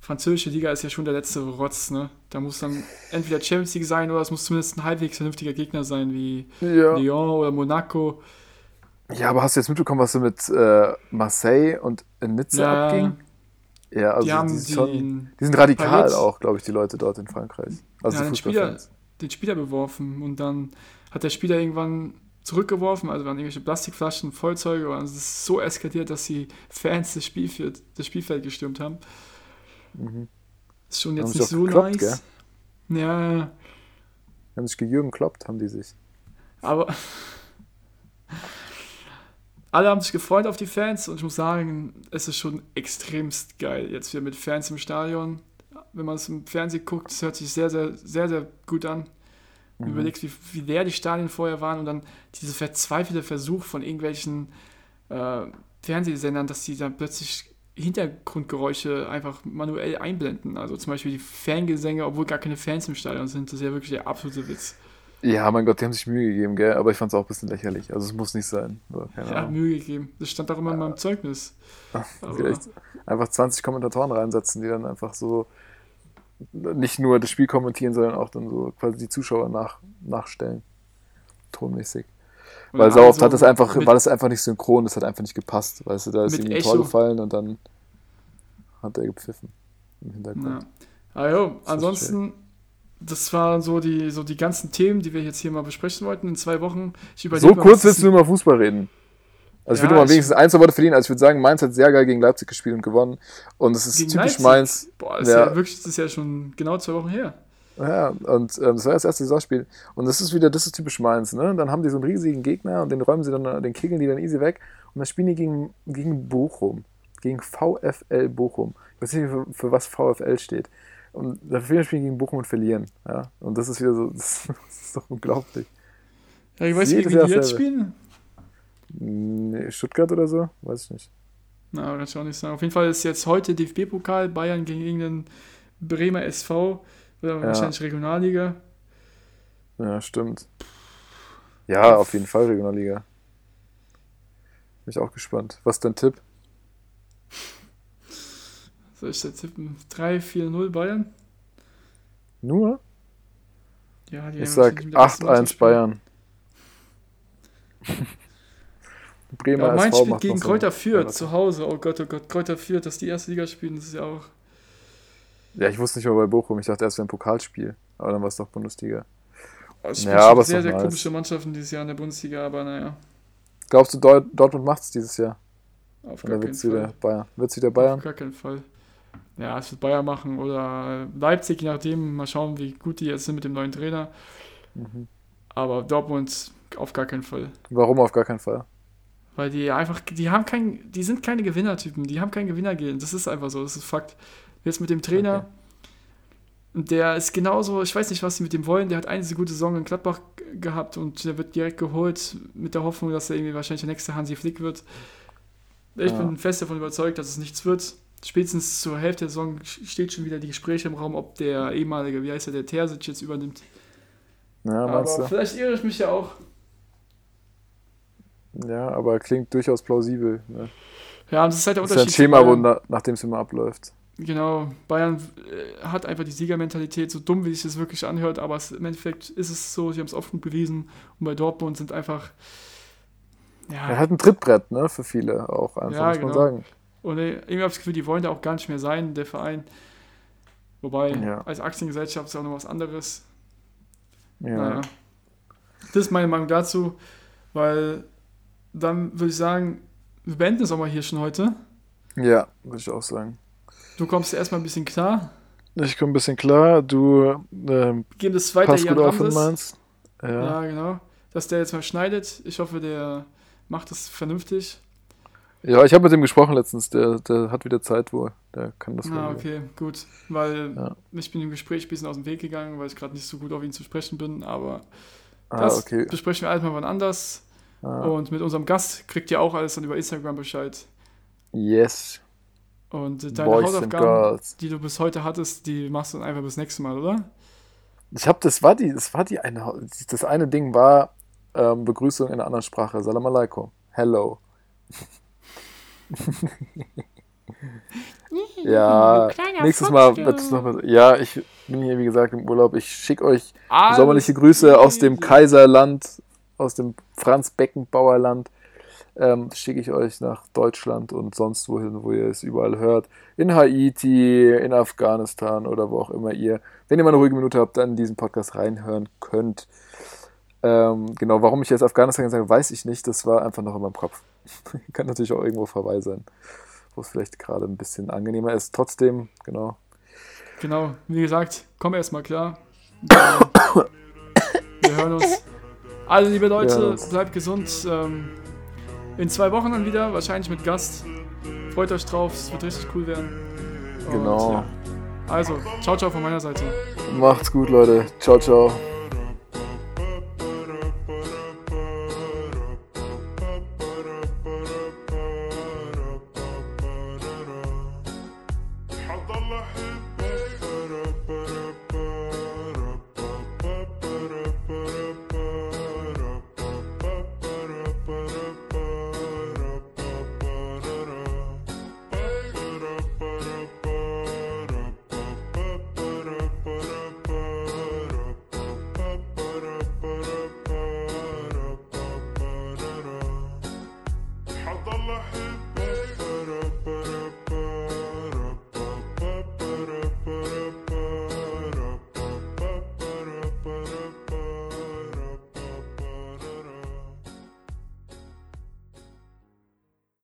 französische Liga ist ja schon der letzte Rotz. Ne? Da muss dann entweder Champions League sein oder es muss zumindest ein halbwegs vernünftiger Gegner sein, wie ja. Lyon oder Monaco. Ja, aber hast du jetzt mitbekommen, was so mit äh, Marseille und Nizza Ja, abging? Ja, also die haben die, sind schon, die sind radikal Payet- auch, glaube ich, die Leute dort in Frankreich. Also Ja, die den Spieler- den Spieler beworfen und dann hat der Spieler irgendwann zurückgeworfen, also waren irgendwelche Plastikflaschen, Vollzeuge und es ist so eskaliert, dass die Fans das Spielfeld, das Spielfeld gestürmt haben. Mhm. Ist schon jetzt nicht so gekloppt, nice. Ja, Haben sich gejürgen kloppt, haben die sich. aber alle haben sich gefreut auf die Fans und ich muss sagen, es ist schon extremst geil. Jetzt wieder mit Fans im Stadion. Wenn man es im Fernsehen guckt, es hört sich sehr, sehr, sehr, sehr gut an. Mhm. überlegst, wie, wie leer die Stadien vorher waren und dann diese verzweifelte Versuch von irgendwelchen äh, Fernsehsendern, dass die dann plötzlich Hintergrundgeräusche einfach manuell einblenden. Also zum Beispiel die Fangesänge, obwohl gar keine Fans im Stadion sind. Das ist ja wirklich der absolute Witz. Ja, mein Gott, die haben sich Mühe gegeben, gell? Aber ich fand es auch ein bisschen lächerlich. Also es muss nicht sein. So, Ja. Mühe gegeben. Das stand auch immer in meinem Zeugnis. Vielleicht einfach 20 Kommentatoren reinsetzen, die dann einfach so nicht nur das Spiel kommentieren, sondern auch dann so quasi die Zuschauer nach, nachstellen. Tonmäßig. Und Weil so oft hat es einfach, war das einfach nicht synchron, das hat einfach nicht gepasst. Weißt du, da ist irgendwie ein. Tor gefallen und dann hat er gepfiffen im Hintergrund. Ja. Ah, jo, ansonsten, das waren so die, so die ganzen Themen, die wir jetzt hier mal besprechen wollten in zwei Wochen. Ich So mal, kurz willst du nur über Fußball reden. Also ich Ja, würde mal ich- wenigstens ein, zwei Worte verlieren. Also ich würde sagen, Mainz hat sehr geil gegen Leipzig gespielt und gewonnen. Und es ist Gegen typisch Leipzig? Mainz. Boah, das ist Ja. ja wirklich, das ist ja schon genau zwei Wochen her. Ja, und ähm, das war das erste Saisonspiel. Und das ist wieder, das ist typisch Mainz, ne? Dann haben die so einen riesigen Gegner und den räumen sie dann, den kickeln die dann easy weg. Und dann spielen die gegen, gegen Bochum. Gegen VfL Bochum. Ich weiß nicht, für, für was VfL steht. Und dafür spielen gegen Bochum und verlieren. Ja? Und das ist wieder so, das, ist doch unglaublich. Ja, ich weiß nicht, wie die jetzt spielen. Nee, Stuttgart oder so? Weiß ich nicht. Na, kann ich auch nicht sagen. Auf jeden Fall ist jetzt heute DFB-Pokal, Bayern gegen irgendeinen Bremer SV oder wahrscheinlich Regionalliga. Ja, stimmt. Ja, auf jeden Fall Regionalliga. Bin ich auch gespannt. Was ist dein Tipp? Soll ich da tippen? 3-4-0 Bayern? Nur? Ja, die Ich sag wahrscheinlich mit der ersten 8-1 Mannschaft Bayern. Bremer Ja, Mainz SV spielt gegen Kräuter Fürth zu Hause. Oh Gott, oh Gott, Kräuter Fürth, dass die erste Liga spielen, das ist ja auch. Ja, ich wusste nicht mal bei Bochum. Ich dachte erst wäre ein Pokalspiel. Aber dann war es doch Bundesliga. Oh, es Ja, aber sehr, sehr nice. komische Mannschaften dieses Jahr in der Bundesliga, aber naja, Glaubst du, Dort Dortmund macht es dieses Jahr? auf gar wird keinen wieder Fall. Bayern? Wird es wieder Bayern? Auf gar keinen Fall. Ja, es wird Bayern machen oder Leipzig, je nachdem. Mal schauen, wie gut die jetzt sind mit dem neuen Trainer. Mhm. Aber Dortmund auf gar keinen Fall. Warum auf gar keinen Fall? Weil die einfach, die haben kein, die sind keine Gewinnertypen, die haben kein Gewinnergehen. Das ist einfach so, das ist Fakt. Jetzt mit dem Trainer, Okay. der ist genauso, ich weiß nicht, was sie mit dem wollen. Der hat eine diese gute Saison in Gladbach gehabt und der wird direkt geholt mit der Hoffnung, dass er irgendwie wahrscheinlich der nächste Hansi Flick wird. Ich Ja. bin fest davon überzeugt, dass es nichts wird. Spätestens zur Hälfte der Saison steht schon wieder die Gespräche im Raum, ob der ehemalige, wie heißt der, der Terzic jetzt übernimmt. Ja, Aber vielleicht irre ich mich ja auch. du? Ja, aber klingt durchaus plausibel. Ne? Ja, das ist halt der Das ist ja ein Unterschied. Schema, wo, Bayern. nach dem es immer abläuft. Genau, Bayern äh, hat einfach die Siegermentalität, so dumm wie sich das wirklich anhört, aber es, im Endeffekt ist es so, sie haben es oft genug bewiesen und bei Dortmund sind einfach, ja, Er hat ein Trittbrett, ne, für viele auch einfach, Ja, muss man genau. sagen. Und äh, irgendwie habe ich das Gefühl, die wollen da auch gar nicht mehr sein, der Verein. Wobei, Ja. als Aktiengesellschaft ist ja auch noch was anderes. Ja. Naja. Das ist meine Meinung dazu, weil dann würde ich sagen, wir beenden es auch mal hier schon heute. Ja, würde ich auch sagen. Du kommst erstmal ein bisschen klar. Ich komme ein bisschen klar, du ähm, Geben das weiter passt gut auf in. Mainz. Ja. Ja, genau. Dass der jetzt mal schneidet. Ich hoffe, der macht das vernünftig. Ja, ich habe mit dem gesprochen letztens, der, der hat wieder Zeit wohl. Der kann das Ah, okay, gut. Weil Ja. ich bin im Gespräch ein bisschen aus dem Weg gegangen, weil ich gerade nicht so gut auf ihn zu sprechen bin. Aber Ah, das okay. besprechen wir alles mal wann anders. Ah, Und mit unserem Gast kriegt ihr auch alles dann über Instagram Bescheid. yes, Und deine Boys Hausaufgaben, die du bis heute hattest, die machst du dann einfach bis nächste Mal, oder? Ich habe, das war die, das war die eine, das eine Ding war ähm, Begrüßung in einer anderen Sprache. Salam alaikum. Hello. ja, nächstes Mal wird es noch was. Ja, ich bin hier, wie gesagt, im Urlaub. Ich schicke euch Alles sommerliche Grüße aus dem. Kaiserland, aus dem Franz Beckenbauerland. Ähm, schicke ich euch nach Deutschland und sonst wohin, wo ihr es überall hört. In Haiti, in Afghanistan oder wo auch immer ihr, wenn ihr mal eine ruhige Minute habt, dann in diesen Podcast reinhören könnt. Ähm, genau, warum ich jetzt Afghanistan gesagt habe, weiß ich nicht. Das war einfach noch in meinem Kopf. Kann natürlich auch irgendwo vorbei sein, wo es vielleicht gerade ein bisschen angenehmer ist. Trotzdem, genau. Genau, wie gesagt, komm erstmal klar. Wir hören uns. Alle liebe Leute, uns. bleibt gesund. Ähm, in zwei Wochen dann wieder, wahrscheinlich mit Gast. Freut euch drauf, es wird richtig cool werden. Und, Genau. ja. Also, ciao, ciao von meiner Seite. Macht's gut, Leute. Ciao, ciao.